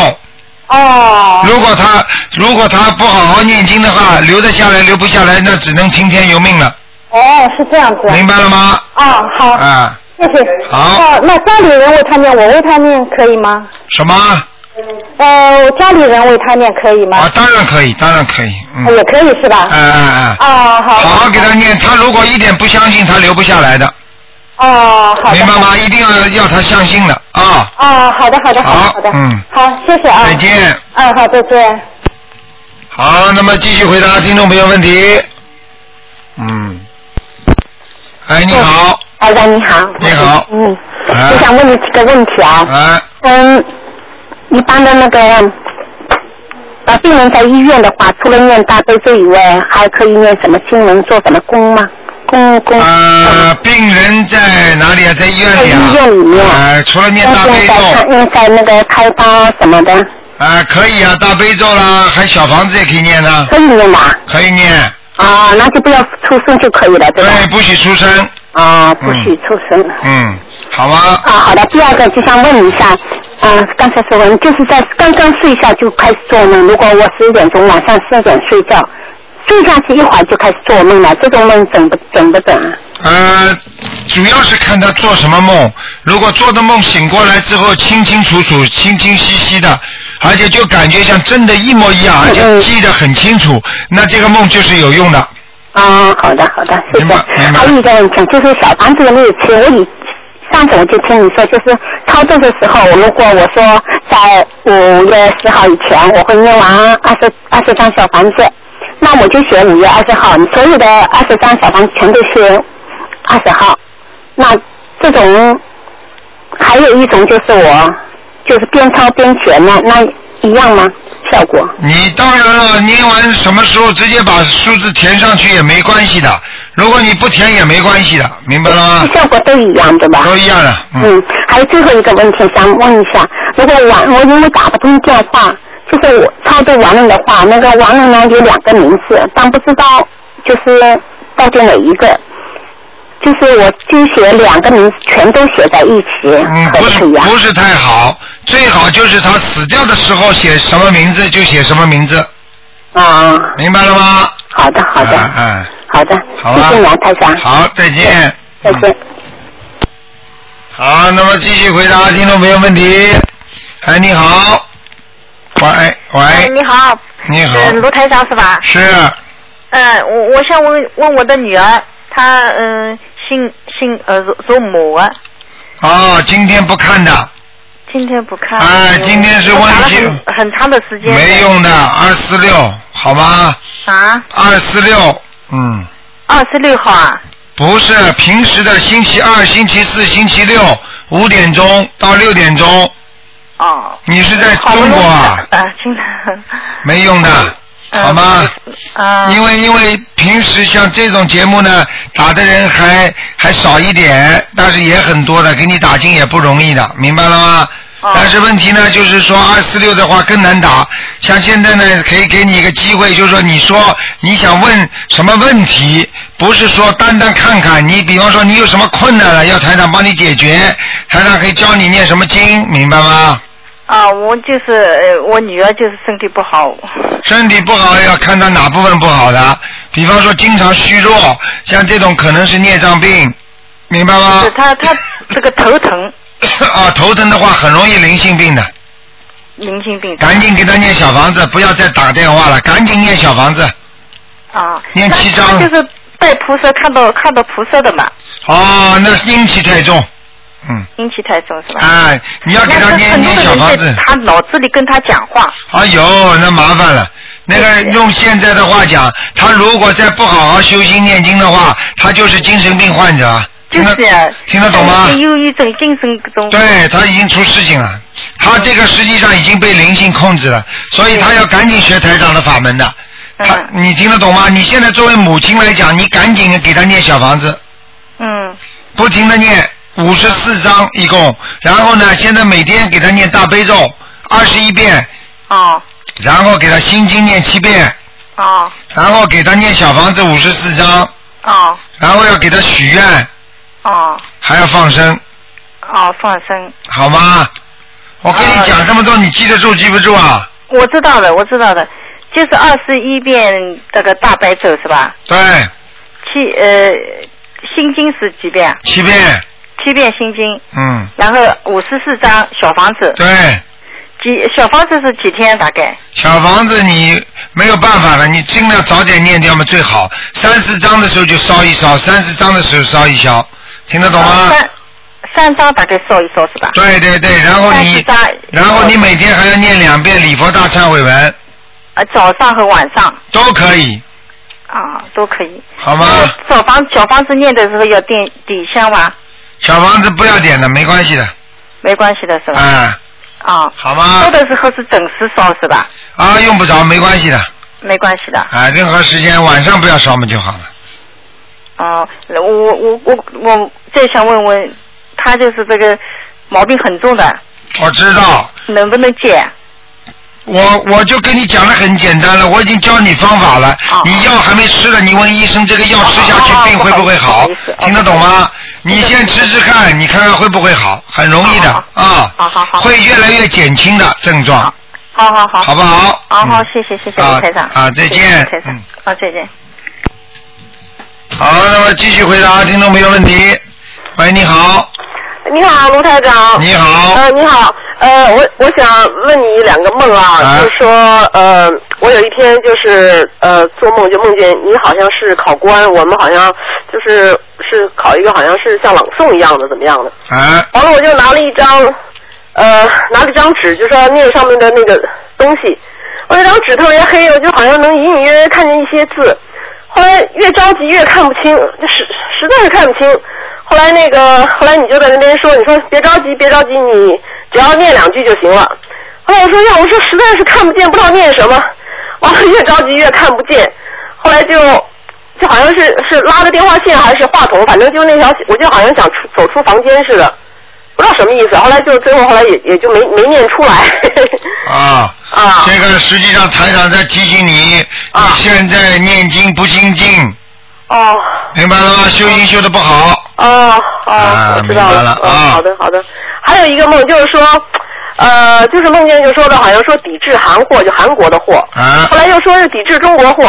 哦。如果他如果他不好好念经的话，留得下来，留不下来，那只能听天由命了，哦，是这样子。明白了吗？啊，好，啊，谢谢。好哦，那家里人为他念，我为他念可以吗？什么？呃，家里人为他念可以吗？啊，当然可以，当然可以，嗯。也可以是吧？嗯嗯嗯。啊，好。好好给他念，他如果一点不相信，他留不下来的，哦，好的。明白吗？一定要要他相信的啊。啊，好的，好的，好的，好的。嗯。好，谢谢啊。再见。嗯，好，再见。好，那么继续回答听众朋友问题。嗯。哎，你好。台长你好。你好。嗯，哎我想问你几个问题啊。哎。嗯，一般的那个，呃，病人在医院的话，除了念大悲咒以外，还可以念什么经文，做什么功吗？呃，病人在哪里啊？在医院里啊？在医院里面哎，除了念大悲在咒，在在那个开刀什么的，啊，可以啊，大悲咒啦，还小房子也可以念呢。可以念的啊。可以念。啊，那就不要出生就可以了，对吧？对，不许出声。啊，不许出生。嗯，好吗？啊，好的。第二个就想问一下，嗯、刚才说完，就是在刚刚睡下就开始做梦。如果我十一点钟晚上十点睡觉，睡下去一会儿就开始做梦了，这种梦准不准不准啊？呃，主要是看他做什么梦。如果做的梦醒过来之后清清楚楚、清清晰晰的，而且就感觉像真的一模一样，而且记得很清楚，那这个梦就是有用的。啊，好的好的，谢谢。还有一个问题，就是小房子的那次，我以上次我就听你说，就是操作的时候，如果我说在五月十号以前我会念完二十二十张小房子，那我就写五月二十号，所有的二十张小房全都是二十号，那这种还还有一种就是我就是边抄边填呢，那一样吗？效果？你当然了，念完什么时候直接把数字填上去也没关系的。如果你不填也没关系的，明白了吗？效果都一样对吧？都一样的。嗯，还有最后一个问题想问一下，如果晚我因为打不通电话，就是我操作完了的话，那个亡人呢有两个名字，但不知道就是到底哪一个。就是我就写两个名字全都写在一起，嗯，不是不是太好，最好就是他死掉的时候写什么名字就写什么名字。啊。明白了吗？好的，好的。嗯。好的。谢谢杨太长。好，再见。再见。好，那么继续回答听众朋友问题。哎，你好。喂喂。哎，你好。你好。嗯，卢台长是吧？是。嗯，我我想问问我的女儿，她嗯。姓姓呃属属母啊。哦，今天不看的。今天不看。哎，今天是问题。很很长的时间。没用的，二四六，好吗？啊。二四六，嗯。二十六号啊。不是，平时的星期二、星期四、星期六五点钟到六点钟。哦。你是在中国啊？没用的。好吗？啊。因为因为平时像这种节目呢，打的人还还少一点，但是也很多的，给你打进也不容易的，明白了吗？但是问题呢，就是说二四六的话更难打。像现在呢，可以给你一个机会，就是说你说你想问什么问题，不是说单单看看你，比方说你有什么困难了，要台长帮你解决，台长可以教你念什么经，明白吗？啊，我就是我女儿，就是身体不好。身体不好要看她哪部分不好的，比方说经常虚弱，像这种可能是孽障病，明白吗？是她她这个头疼。啊，头疼的话很容易灵性病的。灵性病。赶紧给她念小房子，不要再打电话了，赶紧念小房子。啊。念七张。就是拜菩萨看到看到菩萨的嘛。哦，那阴气太重。嗯，阴气太重是吧？哎，你要给他念念小房子。他脑子里跟他讲话。哎呦，那麻烦了。那个用现在的话讲，他如果再不好好修心念经的话，他就是精神病患者。就是听得懂吗？忧郁症、精神中。对他已经出事情了，他这个实际上已经被灵性控制了，所以他要赶紧学台长的法门的。他，你听得懂吗？你现在作为母亲来讲，你赶紧给他念小房子。嗯。不停的念。五十四章一共，然后呢，现在每天给他念大悲咒二十一遍，哦，然后给他心经念七遍，哦，然后给他念小房子五十四章，哦，然后要给他许愿，哦，还要放生，哦，放生，好吗？我跟你讲这么多，你记得住记不住啊？我知道的，我知道的，就是二十一遍这个大悲咒是吧？对。七呃，心经是几遍？七遍。七遍心经，嗯，然后五十四张小房子，对，几小房子是几天大概？小房子你没有办法了，你尽量早点念掉嘛最好。三四张的时候就烧一烧，三四张的时候烧一烧，听得懂吗？三三张大概烧一烧是吧？对对对，然后你，然后你每天还要念两遍礼佛大忏悔文。啊，早上和晚上。都可以。啊，都可以。好吗？小房小房子念的时候要垫底香吗？小房子不要点的，没关系的。没关系的是吧？啊。啊。好吗？烧的时候是准时烧是吧？啊，用不着，没关系的。没关系的。啊，任何时间晚上不要烧嘛就好了。哦，我我我我再想问问，他就是这个毛病很重的。我知道。能不能戒？我我就跟你讲的很简单了，我已经教你方法了。你药还没吃了，你问医生这个药吃下去病会不会好？听得懂吗？你先吃吃看，你看看会不会好？很容易的啊，好好好，会越来越减轻的症状。好好好，好不好？好好，谢谢谢谢李台长。啊，再见。嗯，好，再见。好，那么继续回答听众朋友问题。喂，你好。你好，卢台长。你好。呃，你好。呃，我我想问你两个梦啊，就是说，呃，我有一天就是呃做梦就梦见你好像是考官，我们好像就是是考一个好像是像朗诵一样的怎么样的？啊。完了我就拿了一张，呃，拿了一张纸，就说念上面的那个东西。我那张纸特别黑，我就好像能隐隐约约看见一些字。后来越着急越看不清，就实实在是看不清。后来那个后来你就在那边说，你说别着急别着急，你只要念两句就行了。后来我说呀，我说实在是看不见，不知道念什么，完了越着急越看不见。后来就就好像是是拉着电话线还是话筒，反正就那条，我就好像想出走出房间似的，不知道什么意思。后来就最后后来也也就没没念出来。啊 啊！这个实际上台长在提醒你，你现在念经不精进。哦。明白了吗？修音修的不好。哦哦，我知道了。嗯好的好的。还有一个梦就是说，呃，就是梦见就说的好像说抵制韩货，就韩国的货。啊。后来又说是抵制中国货。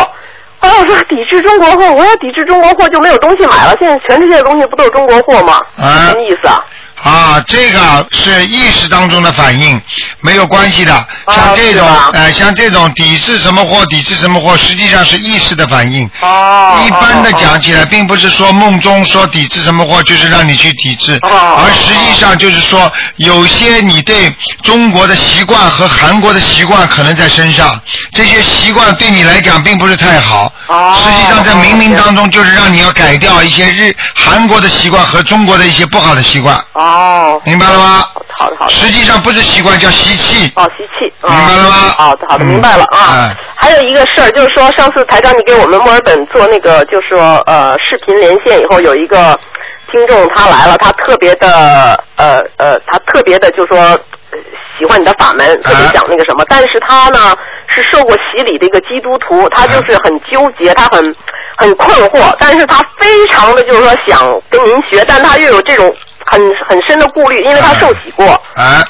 后来我说抵制中国货，我要抵制中国货就没有东西买了。现在全世界的东西不都是中国货吗？啊。什么意思啊？啊，这个是意识当中的反应，没有关系的。像这种，呃，像这种抵制什么货，抵制什么货，实际上是意识的反应。哦。一般的讲起来，并不是说梦中说抵制什么货，就是让你去抵制，而实际上就是说，有些你对中国的习惯和韩国的习惯可能在身上，这些习惯对你来讲并不是太好。哦。实际上在冥冥当中，就是让你要改掉一些日韩国的习惯和中国的一些不好的习惯。哦。明白了吗？好的好的。实际上不是习惯，叫吸气。哦，吸气。明白了吗？好的好的，明白了啊。还有一个事儿，就是说上次台长你给我们墨尔本做那个，就是说呃视频连线以后，有一个听众他来了，他特别的呃呃，他特别的就说呃喜欢你的法门，特别讲那个什么，但是他呢是受过洗礼的一个基督徒，他就是很纠结，他很很困惑，但是他非常的就是说想跟您学，但他又有这种很很深的顾虑，因为他受洗过。啊。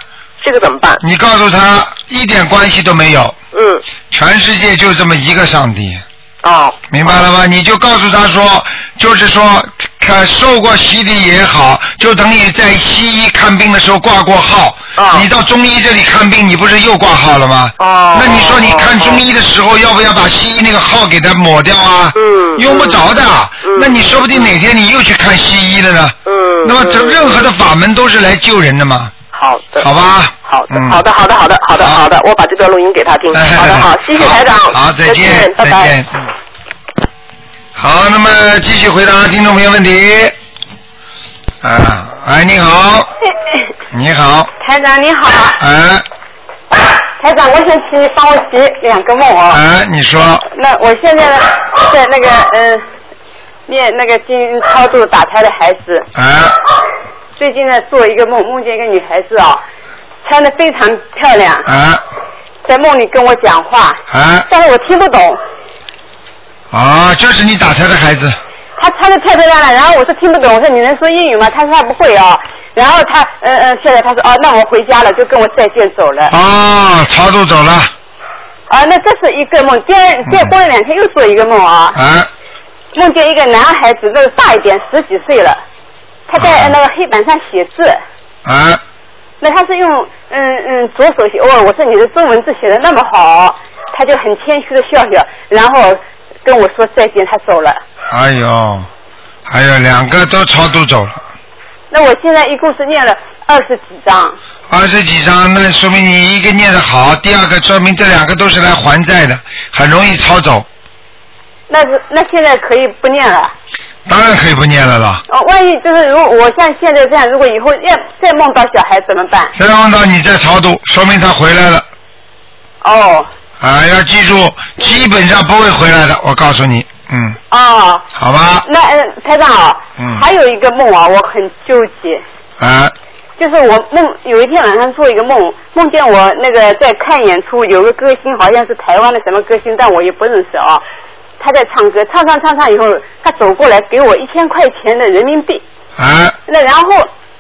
这个怎么办？你告诉他一点关系都没有。嗯。全世界就这么一个上帝。哦。明白了吗？你就告诉他说，就是说，看受过洗礼也好，就等于在西医看病的时候挂过号。啊。你到中医这里看病，你不是又挂号了吗？哦。那你说你看中医的时候，要不要把西医那个号给它抹掉啊？嗯。用不着的。嗯。那你说不定哪天你又去看西医了呢？嗯。那么这任何的法门都是来救人的嘛。好的。好吧。好的，好的，好的，好的，好的，好的，我把这段录音给他听。好的，好，谢谢台长。好，再见，拜拜。再见。好，那么继续回答听众朋友问题。啊，哎，你好，你好，台长你好，哎，台长，我想请你帮我解两个梦啊。哎，你说，那我现在在那个嗯、呃念那个经超度打胎的孩子。啊。最近呢，做一个梦，梦见一个女孩子啊，穿的非常漂亮。啊。在梦里跟我讲话。啊。但是我听不懂。啊，就是你打胎的孩子。他穿的太漂亮了，然后我说听不懂，我说你能说英语吗？他说他不会啊。然后他嗯嗯，现在他说哦，那我回家了，就跟我再见走了。啊，超度走了。啊，那这是一个梦。第二，再过了两天又做一个梦啊。啊。梦见一个男孩子，那个大一点，十几岁了，他在那个黑板上写字。啊。那他是用嗯嗯左手写，哦，我说你的中文字写的那么好，他就很谦虚的笑笑，然后跟我说再见，他走了。哎呦，还有两个都超度走了，那我现在一共是念了二十几张。二十几张，那说明你一个念的好，第二个说明这两个都是来还债的，很容易抄走。那是那现在可以不念了。当然可以不念了啦。哦，万一就是如果我像现在这样，如果以后要再梦到小孩怎么办？再梦到你在超度，说明他回来了。哦。啊，要记住，基本上不会回来的，我告诉你，嗯，哦。好吧，那嗯，台长啊，嗯还有一个梦啊，我很纠结。啊，就是我梦有一天晚上做一个梦，梦见我那个在看演出，有个歌星好像是台湾的什么歌星，但我也不认识啊。他在唱歌，唱唱唱唱以后，他走过来给我一千块钱的人民币。啊。那然后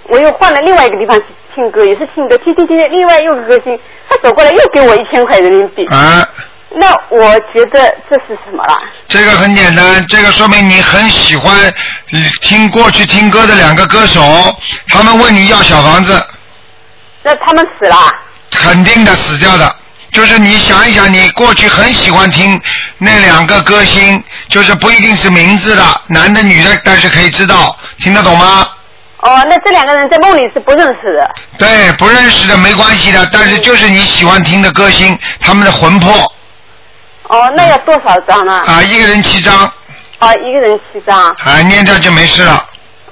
我又换了另外一个地方听歌，也是听歌，听听听听，另外又个歌星，他走过来又给我一千块人民币。啊。那我觉得这是什么了？这个很简单，这个说明你很喜欢嗯听过去听歌的两个歌手，他们问你要小房子，那他们死了？肯定的死掉的。就是你想一想，你过去很喜欢听那两个歌星，就是不一定是名字的，男的女的，但是可以知道，听得懂吗？哦，那这两个人在梦里是不认识的。对，不认识的没关系的，但是就是你喜欢听的歌星，他们的魂魄哦，那要多少张呢？啊，一个人七张，哦，一个人七张。啊，念掉就没事了。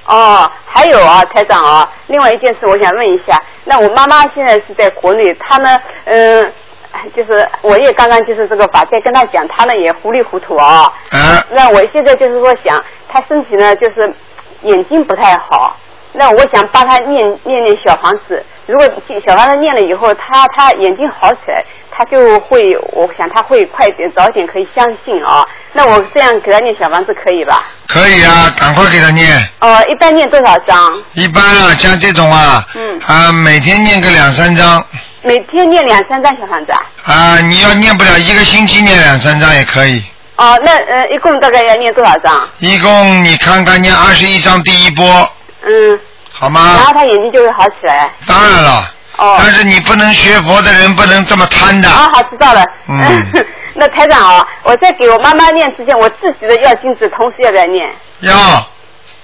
哦哦，还有啊，台长啊，另外一件事我想问一下，那我妈妈现在是在国内，她呢，嗯、就是我也刚刚就是这个法在跟他讲，他呢也糊里糊涂啊。啊。那我现在就是说想，他身体呢就是眼睛不太好，那我想帮他念念念小房子，如果小房子念了以后，他他眼睛好起来，他就会，我想他会快点早点可以相信啊。那我这样给他念小房子可以吧？可以啊，赶快给他念。哦，一般念多少章？一般啊，像这种啊，嗯，啊，每天念个两三章每天念两三张小房子啊？啊，你要念不了一个星期念两三张也可以。哦，那呃，一共大概要念多少张？一共你看看念二十一张第一波，嗯。好吗？然后他眼睛就会好起来。当然了。哦。但是你不能学佛的人不能这么贪的。啊，好，知道了。嗯。那台长啊，我在给我妈妈念之前，我自己的要经子同时要不要念？要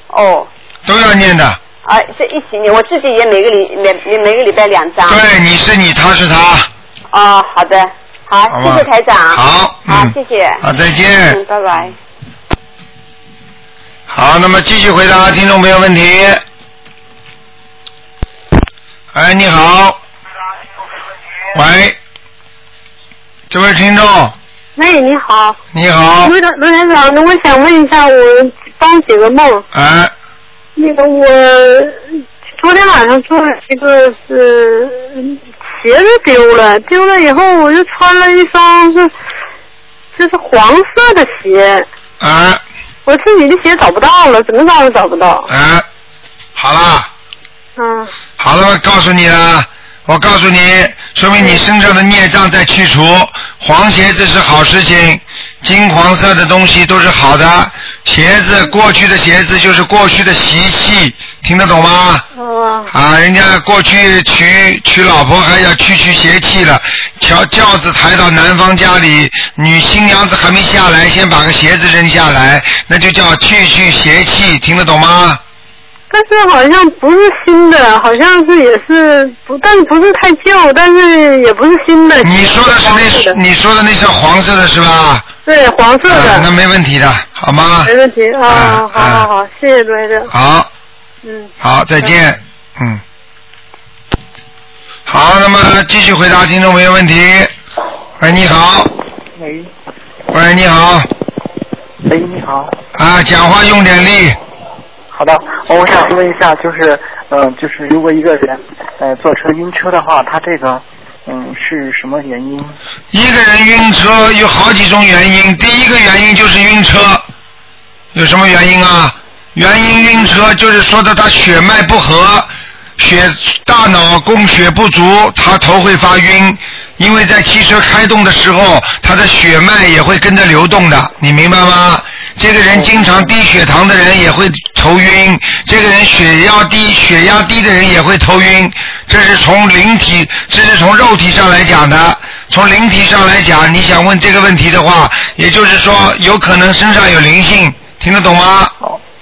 哦。都要念的。啊，这一起念，我自己也每个礼每每每个礼拜两张。对，你是你，他是他。哦，好的，好，好谢谢台长。好好，嗯谢谢。好再见嗯，拜拜。好，那么继续回答听众朋友问题。哎，你好。喂，这位听众，喂，你好。你好卢台卢台长，那我想问一下，我帮解个梦。哎，那个我昨天晚上做了一个是鞋子丢了，丢了以后我就穿了一双是就是黄色的鞋，啊，我自己的鞋找不到了，怎么找都找不到。啊，好了，嗯，好了，我告诉你了，我告诉你，说明你身上的孽障在去除。黄鞋子是好事情，金黄色的东西都是好的。鞋子，过去的鞋子就是过去的习气，听得懂吗？哦。啊，人家过去娶娶老婆还要去去邪气了，调轿子抬到男方家里，女新娘子还没下来，先把个鞋子扔下来，那就叫去去邪气，听得懂吗？但是好像不是新的，好像是也是不，但是不是太旧，但是也不是新的。你说的是那，你说的那是黄色的是吧？对，黄色的。啊那没问题的，好吗？没问题啊，好好好，谢谢罗先生。好，嗯。好，再见，嗯。好，那么继续回答听众朋友问题。喂，你好。喂。喂，你好。喂，你好。啊，讲话用点力。好的，我想问一下，就是，嗯、就是如果一个人，呃，坐车晕车的话，他这个，嗯，是什么原因？一个人晕车有好几种原因，第一个原因就是晕车，有什么原因啊？原因晕车就是说的他血脉不和，血大脑供血不足，他头会发晕。因为在汽车开动的时候，他的血脉也会跟着流动的，你明白吗？这个人经常低血糖的人也会头晕，这个人血压低、血压低的人也会头晕，这是从灵体，这是从肉体上来讲的。从灵体上来讲，你想问这个问题的话，也就是说有可能身上有灵性，听得懂吗？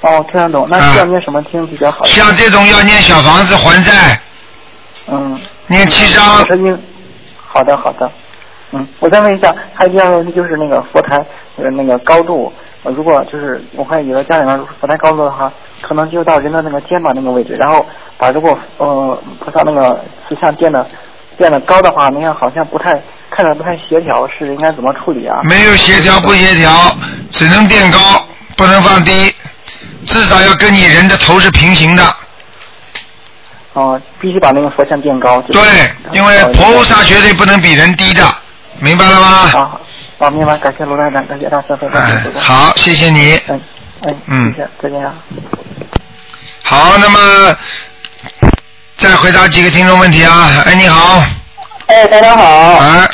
哦，听得懂。那需要念什么经比较好？像这种要念小房子还债，嗯。念七张。我是因好的，好的。嗯，我再问一下，还有第二个问题就是那个佛台呃那个高度，呃如果就是我看有的家里面佛台高度的话，可能就到人的那个肩膀那个位置，然后把如果呃菩萨那个慈像垫的垫的高的话，那样好像不太看着不太协调，是应该怎么处理啊？没有协调不协调，只能垫高，不能放低，至少要跟你人的头是平行的。哦、必须把那个佛像垫高。对，因为菩萨绝对不能比人低的，明白了吗？好，好，明白，感谢卢站长，感谢大家，再见。哎好，谢谢你。嗯，哎，嗯谢谢，再见啊。好，那么再回答几个听众问题啊。哎，你好。哎，大家好。哎。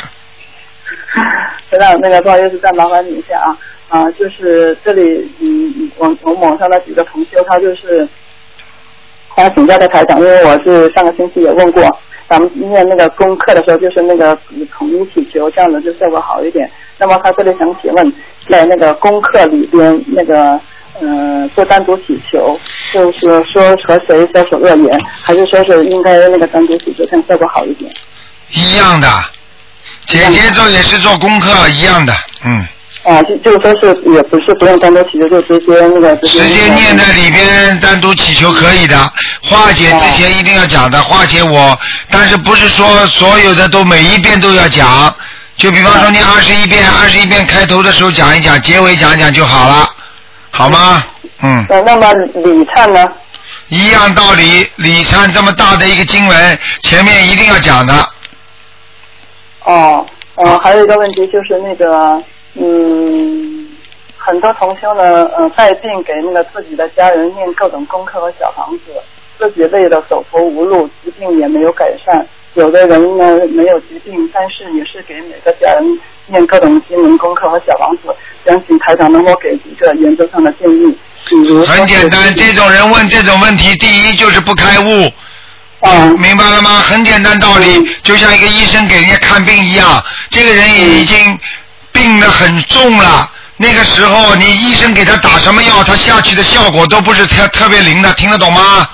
台长，那个不好意思，再麻烦你一下啊啊，就是这里嗯，我我网上的几个同修，他就是他请教的台长，因为我是上个星期也问过，咱们念那个功课的时候，就是那个统一祈求，这样子就效果好一点。那么他这里想请问，在那个功课里边那个。嗯，做单独祈求，就是说和谁消除恶缘，还是说是应该那个单独祈求，看效果好一点？一样的，姐姐做也是做功课一样的，嗯。啊，就就是说是也不是不用单独祈求，就直接那个直接直接念在里边单独祈求可以的，化解之前一定要讲的，化解我，但是不是说所有的都每一遍都要讲，就比方说念二十一遍，二十一遍开头的时候讲一讲，结尾讲一讲就好了，好吗？嗯。呃，那么礼忏呢？一样道理，礼忏这么大的一个经文，前面一定要讲的。哦，呃，还有一个问题就是那个，嗯，很多同修呢，呃，带病给那个自己的家人念各种功课和小房子，自己累得走投无路，疾病也没有改善。有的人呢没有疾病，但是也是给每个家人念各种经文功课和小王子。想请台长能够给一个原则上的建议，很简单，这种人问这种问题，第一就是不开悟。嗯，明白了吗？很简单道理，就像一个医生给人家看病一样，这个人已经病得很重了。那个时候，你医生给他打什么药，他下去的效果都不是特特别灵的，听得懂吗？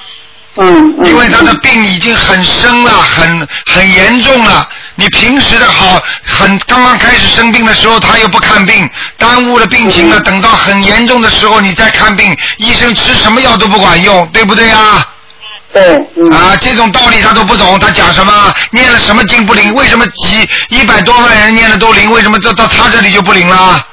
嗯。因为他的病已经很深了，很很严重了。你平时的好，很刚刚开始生病的时候，他又不看病，耽误了病情了。等到很严重的时候，你再看病，医生吃什么药都不管用，对不对啊？对。啊，这种道理他都不懂，他讲什么？念了什么经不灵？为什么几一百多万人念的都灵？为什么这到他这里就不灵了？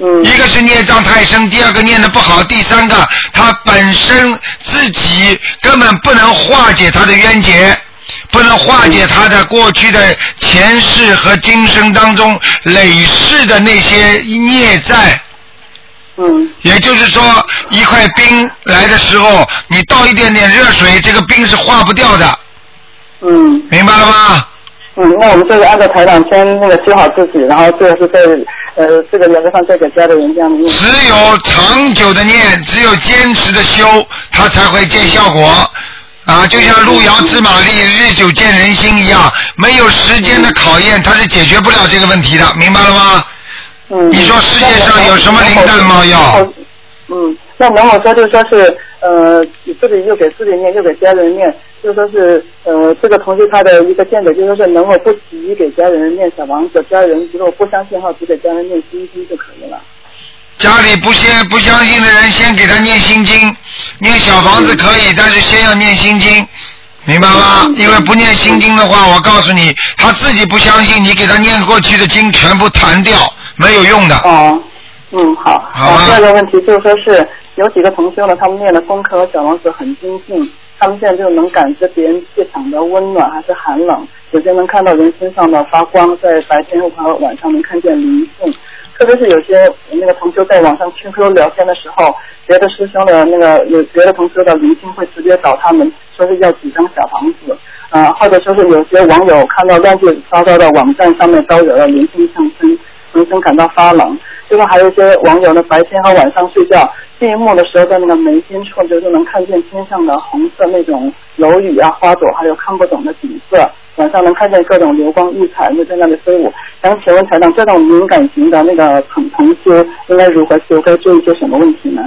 嗯。一个是孽障太深，第二个念的不好，第三个他本身自己根本不能化解他的冤结。不能化解他的过去的前世和今生当中累世的那些孽债。嗯。也就是说，一块冰来的时候，你倒一点点热水，这个冰是化不掉的。嗯。明白了吗？嗯，那我们就是按照台长先那个修好自己，然后最后是在呃这个原则上再给家里人这样的念。只有长久的念，只有坚持的修，它才会见效果。啊，就像路遥知马力，日久见人心一样，没有时间的考验，它是解决不了这个问题的，明白了吗？嗯。你说世界上有什么灵丹妙药？嗯，那能否说就是说是呃，自己又给自己念，又给家人念，就说是呃，这个同学他的一个见解，就说是能够不急给家人念小王子，家人如果不相信的话，只给家人念心经就可以了。家里不先不相信的人，先给他念心经，念小房子可以，但是先要念心经，明白吗？因为不念心经的话，我告诉你，他自己不相信，你给他念过去的经全部弹掉，没有用的。哦，嗯，好。好吧第二个问题就是说是有几个同修呢，他们念的功课和小王子很精进，他们现在就能感知别人气场的温暖还是寒冷，有些能看到人身上的发光，在白天和晚上能看见灵性。特别是有些那个同修在网上 QQ 聊天的时候，别的师兄的那个有别的同修的灵性会直接找他们，说是要几张小房子，啊、或者说是有些网友看到乱七八糟的网站上面都有了灵性上升，浑身感到发冷。另外还有一些网友呢，白天和晚上睡觉，闭目的时候在那个眉心处就是能看见天上的红色那种楼宇啊、花朵，还有看不懂的景色。晚上能看见各种流光溢彩，就在那里飞舞。想请问台长，这种敏感型的那个同同修应该如何修？该注意些什么问题呢？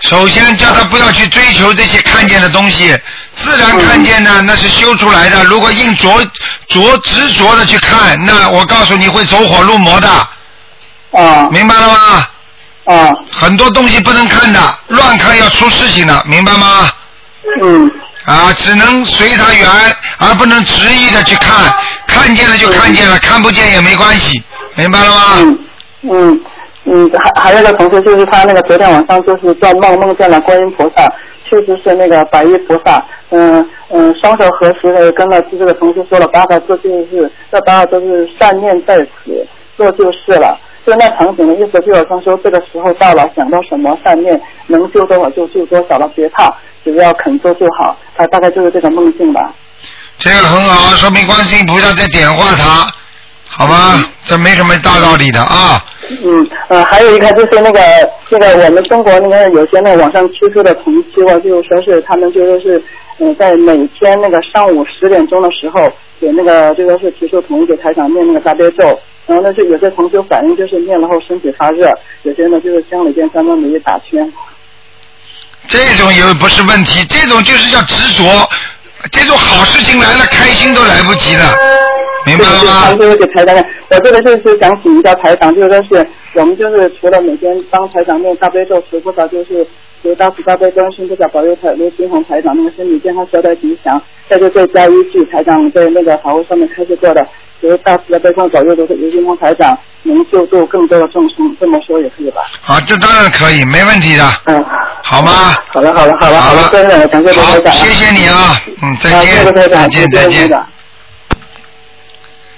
首先叫他不要去追求这些看见的东西，自然看见呢，那是修出来的。如果硬着着执着的去看，那我告诉你会走火入魔的。啊。明白了吗？啊。很多东西不能看的，乱看要出事情的，明白吗？嗯。啊，只能随他缘，而不能执意的去看，看见了就看见了，看不见也没关系，明白了吗？嗯嗯嗯，还还有一个同学就是他那个昨天晚上就是做梦梦见了观音菩萨，确实是那个白衣菩萨，嗯嗯，双手合十的跟了这个同学说了八个字，就是这八个字是善念在此，做就是了。就那场景的意思就是说，这个时候到了，想到什么善念，能救多少就救多少了，别怕，只要肯做就好。他大概就是这个梦境吧。这个很好，说明观世音菩萨在点化他，好吗？这没什么大道理的啊。嗯，呃，还有一个就是那个那个我们中国那个有些那个网上推出的同修啊，就是说是他们就说是嗯、呃在每天那个上午十点钟的时候给那个就说是提出同意给台长念那个大悲咒，然后呢就有些同学反映就是念了后身体发热，有些呢就是乡里边三分没打圈。这种也不是问题，这种就是叫执着，这种好事情来了，开心都来不及了，明白了吗？对对对，台长，我这个就是想请一下台长，就是说是我们就是除了每天帮台长念大悲咒、除不少就是求大慈大悲观世音菩萨保佑台刘金红台长那个身体健康、消灾吉祥，再就再加一句台长在那个法会上面开示过的，求大慈大悲观保佑刘刘金红台长能救助更多的众生，这么说也可以吧？好，这当然可以，没问题的。嗯，好吗？好了好了好了好了，真的感谢台长。谢谢你啊，嗯，再见，再见，再见。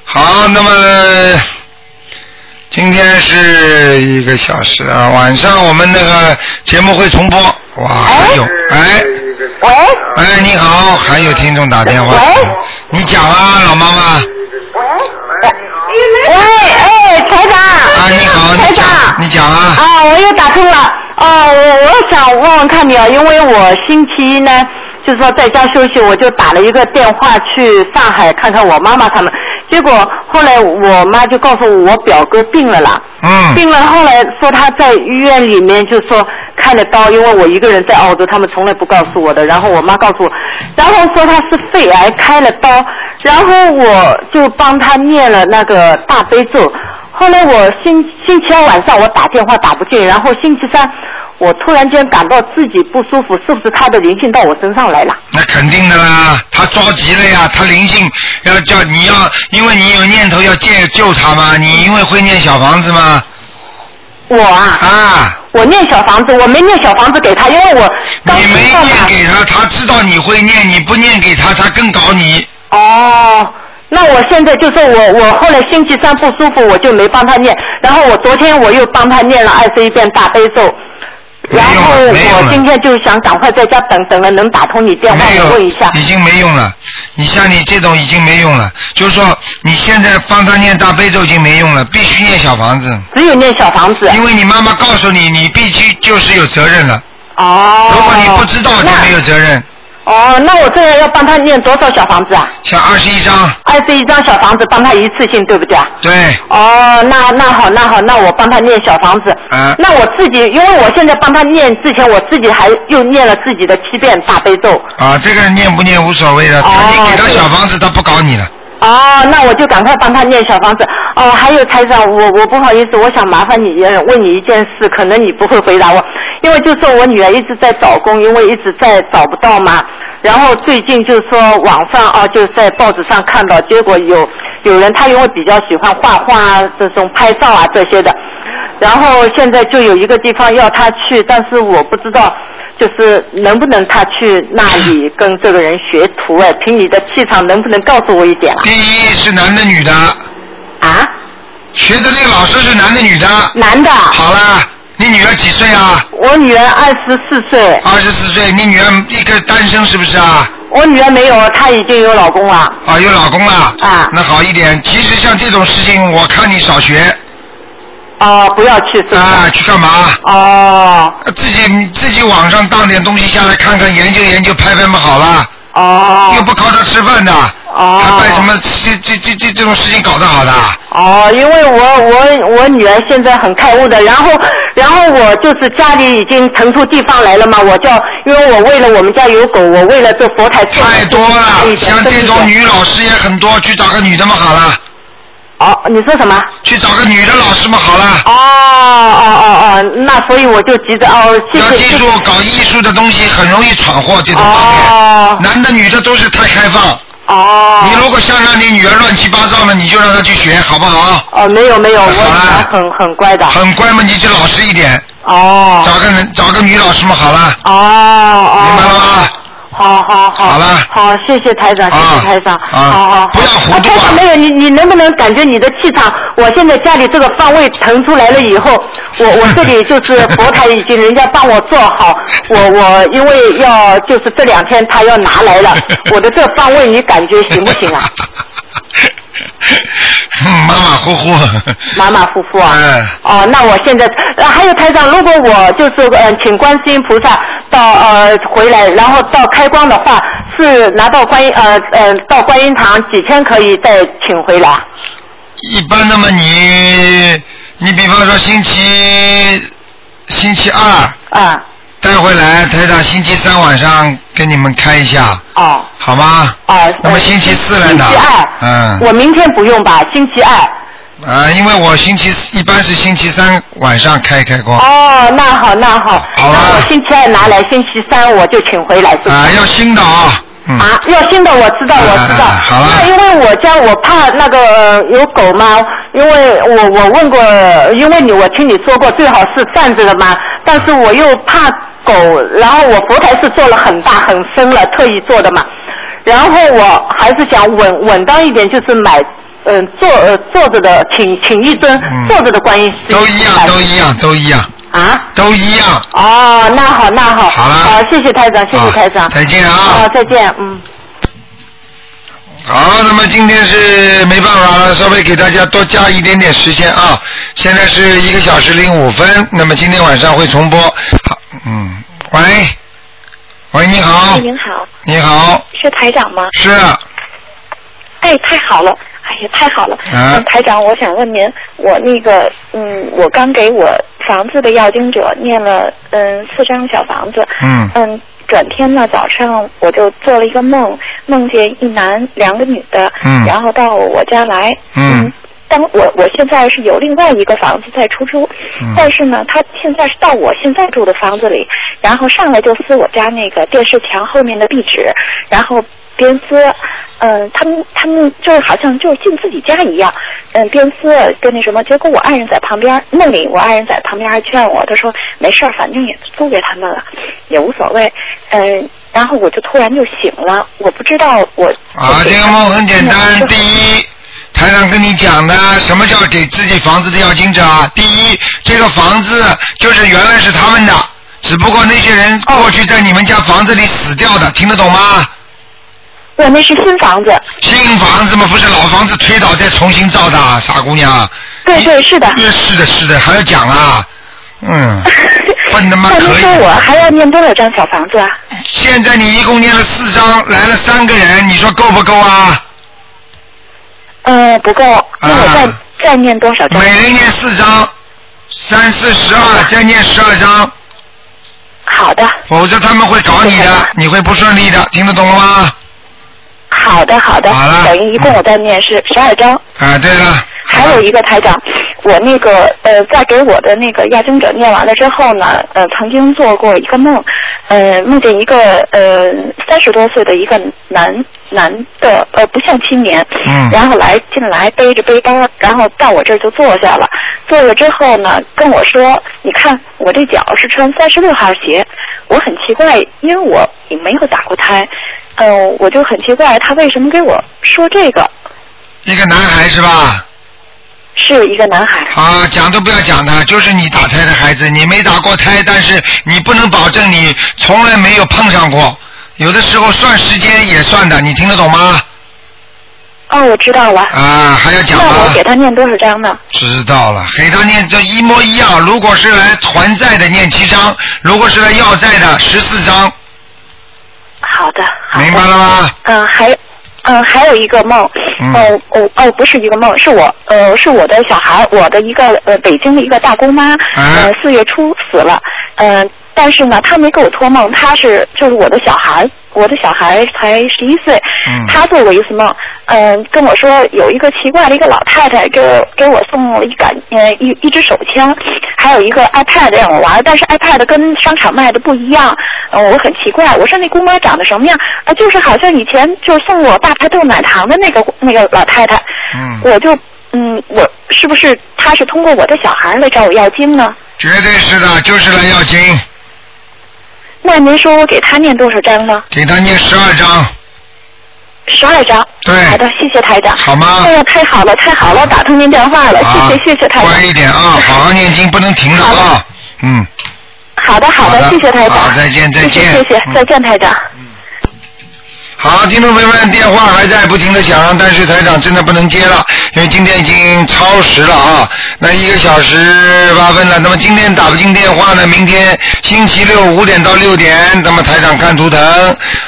好，那么今天是一个小时啊，晚上我们那个节目会重播。哇，还有，哎，喂，哎，你好，还有听众打电话，你讲啊，老妈妈。喂，哎，台长。啊，你好，台长。你讲啊。啊，我又打通了。哦，我我想问问看你啊，因为我星期一呢，就是说在家休息，我就打了一个电话去上海看看我妈妈他们，结果后来我妈就告诉我我表哥病了啦。嗯。病了，后来说他在医院里面就说开了刀，因为我一个人在澳洲，他们从来不告诉我的。然后我妈告诉我，然后说他是肺癌开了刀，然后我就帮他念了那个大悲咒。后来我星星期二晚上我打电话打不进，然后星期三我突然间感到自己不舒服，是不是他的灵性到我身上来了？那肯定的啦，他着急了呀，他灵性要叫你要，因为你有念头要救救他嘛，你因为会念小房子吗？我啊啊！我念小房子，我没念小房子给他，因为我刚你没念给他，他知道你会念，你不念给他，他更搞你。哦，那我现在就说我我后来星期三不舒服，我就没帮他念，然后我昨天我又帮他念了二十一遍大悲咒。然后我今天就想赶快在家等等了，能打通你电话问一下。已经没用了。你像你这种已经没用了，就是说你现在帮他念大悲咒已经没用了，必须念小房子。只有念小房子。因为你妈妈告诉你，你必须就是有责任了。哦。如果你不知道，就没有责任。哦，那我这样要帮他念多少小房子啊？像二十一张。二十一张小房子帮他一次性，对不对啊？对。哦，那那好，那好，那我帮他念小房子。啊。那我自己，因为我现在帮他念之前，我自己还又念了自己的七遍大悲咒。啊，这个念不念无所谓的，他你给他小房子，他不搞你了。哦，那我就赶快帮他念小房子。哦，还有台长，我我不好意思，我想麻烦你问你一件事，可能你不会回答我，因为就说我女儿一直在找工，因为一直在找不到嘛。然后最近就是说网上啊，就在报纸上看到，结果有有人他因为比较喜欢画画啊，这种拍照啊这些的，然后现在就有一个地方要他去，但是我不知道。就是能不能他去那里跟这个人学徒哎？凭你的气场，能不能告诉我一点啊？第一是男的女的？啊？学的那个老师是男的女的？男的。好了，你女儿几岁啊？我女儿二十四岁。二十四岁，你女儿一个单身是不是啊？我女儿没有，她已经有老公了。啊，有老公了。啊。那好一点。其实像这种事情，我看你少学。哦，不要去是吧？啊，去干嘛？哦。自己自己网上当点东西下来看看，研究研究，拍拍嘛好了。哦。又不靠他吃饭的。哦。还办什么这这这这这种事情搞得好的？哦，因为我我我女儿现在很开悟的，然后然后我就是家里已经腾出地方来了嘛，我叫因为我为了我们家有狗，我为了这佛台太多了，像这种女老师也很多，去找个女的嘛好了。哦，你说什么？去找个女的老师嘛好了。哦哦哦哦，那所以我就急着哦，谢谢。要记住，搞艺术的东西很容易闯祸这种方面。哦男的女的都是太开放。哦。你如果想让你女儿乱七八糟的，你就让她去学，好不好？哦，没有没有，我女儿很很乖的。很乖嘛，你就老实一点。哦。找个人，找个女老师嘛，好了。哦哦。明白了吗？好好好。好了。好，谢谢台长，谢谢台长。啊好好。不要糊涂啊！没有你，你能不能感觉你的气场？我现在家里这个方位腾出来了以后，我我这里就是佛台已经人家帮我做好，我我因为要就是这两天他要拿来了，我的这方位你感觉行不行啊？嗯 马马虎虎。马马虎虎啊。嗯。哦，那我现在呃还有台长，如果我就是呃请观世音菩萨到呃回来，然后到开光的话，是拿到观音呃呃到观音堂几天可以再请回来？一般那么，你你比方说星期星期二。啊。带回来，台长星期三晚上给你们开一下，哦好吗？哦。那么星期四来拿星期二，嗯。我明天不用吧？星期二。啊，因为我星期一般是星期三晚上开开光。哦，那好那好，好那我星期二拿来，星期三我就请回来。啊，要新的啊。嗯。啊，要新的我知道，我知道。好了。那因为我家我怕那个呃有狗嘛，因为我我问过，因为你我听你说过最好是站着的嘛，但是我又怕狗，然后我佛台是做了很大很深了，特意做的嘛，然后我还是想稳稳当一点，就是买。嗯，坐呃坐着的，请请一尊坐着的观音。都一样，都一样，都一样。啊？都一样。哦，那好，那好。好了好，谢谢台长，谢谢台长。再见啊好，再见，嗯。好，那么今天是没办法了，稍微给大家多加一点点时间啊。现在是一个小时零五分，那么今天晚上会重播。好，嗯，喂，喂，你好。哎，，您好，你好，是台长吗？是，哎，太好了，哎呀，太好了。啊。嗯，台长，我想问您，我那个，嗯，我刚给我房子的要经者念了，嗯，四张小房子。嗯。嗯，转天呢，早上我就做了一个梦，梦见一男两个女的，嗯。然后到我家来。嗯当我我现在是有另外一个房子在出租，嗯但是呢，他现在是到我现在住的房子里，然后上来就撕我家那个电视墙后面的壁纸，然后边撕，嗯、他们他们就是好像就是进自己家一样，嗯、边撕跟那什么，结果我爱人在旁边，梦里我爱人在旁边还劝我，他说没事儿，反正也租给他们了，也无所谓，嗯、然后我就突然就醒了，我不知道我啊，这个梦很简单。第一，台长跟你讲的，什么叫给自己房子的要经者啊？第一，这个房子就是原来是他们的，只不过那些人过去在你们家房子里死掉的，听得懂吗？我那是新房子。新房子嘛，不是老房子推倒再重新造的，傻姑娘。对对，是的。是的，是的，还要讲啊？嗯，笨的吗？可以。说我还要念多少张小房子啊？现在你一共念了四张，来了三个人，你说够不够啊？嗯，不够，那我再、再念多少张？每人念四张，三四十二，再念十二张。好的。否则他们会找你的，你会不顺利的，听得懂了吗？好的，好的。好了等于一共我再念是十二张。啊，对了，还有一个台长，我那个呃，在给我的那个亚经者念完了之后呢，呃，曾经做过一个梦，呃，梦见一个呃三十多岁的一个男男的呃不像青年，嗯然后来进来背着背包，然后到我这儿就坐下了，坐了之后呢，跟我说，你看我这脚是穿三十六号鞋，我很奇怪，因为我也没有打过胎，嗯、我就很奇怪他为什么给我说这个。一个男孩是吧？是一个男孩。啊，讲都不要讲的，就是你打胎的孩子，你没打过胎，但是你不能保证你从来没有碰上过，有的时候算时间也算的，你听得懂吗？哦，我知道了。啊，还要讲那我吗？给他念多少章呢？知道了，给他念这一模一样。如果是来还债的，念七章；如果是来要债的，十四章。好的。明白了吗？嗯，还嗯还有一个梦，嗯。哦哦哦，不是一个梦，是我呃是我的小孩，我的一个呃北京的一个大姑妈，呃四月初死了，嗯、但是呢，她没给我托梦，她是就是我的小孩，我的小孩才十一岁，嗯。她做过一次梦，嗯、跟我说有一个奇怪的一个老太太给我给我送了一杆呃一一支手枪，还有一个 iPad 让我玩，但是 iPad 跟商场卖的不一样，嗯、我很奇怪，我说那姑妈长得什么样？啊，就是好像以前就是送我大排豆奶糖的那个那个老太太，嗯，我就嗯，我是不是她是通过我的小孩来找我要经呢？绝对是的，就是来要经，那您说我给她念多少章呢？给他念十二章。十二张。对。好的，谢谢台长。好吗哎呀，太好了，太好了，打通您电话了，啊谢谢谢谢台长。乖一点啊，好好念经，不能停的啊。嗯，好的好的，谢谢台长。好再见再见谢谢谢谢，嗯再见台长。好，听众朋友们，电话还在不停的响，但是台长真的不能接了，因为今天已经超时了啊，那一个小时八分了。那么今天打不进电话呢，明天星期六五点到六点，那么台长看图腾。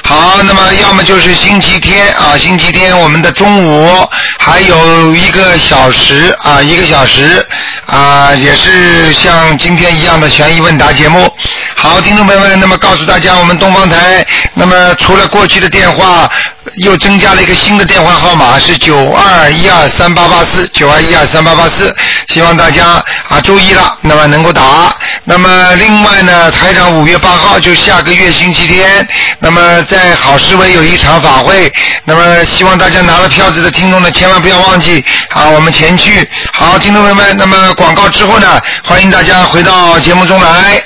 好，那么要么就是星期天啊，星期天我们的中午还有一个小时啊，一个小时啊，也是像今天一样的悬疑问答节目。好，听众朋友们，那么告诉大家，我们东方台，那么除了过去的电话啊，又增加了一个新的电话号码，是九二一二三八八四，九二一二三八八四，希望大家啊注意了，那么能够打。那么另外呢，台长五月八号就下个月星期天，那么在好市委有一场法会，那么希望大家拿了票子的听众呢，千万不要忘记啊，我们前去。好，听众朋友们，那么广告之后呢，欢迎大家回到节目中来。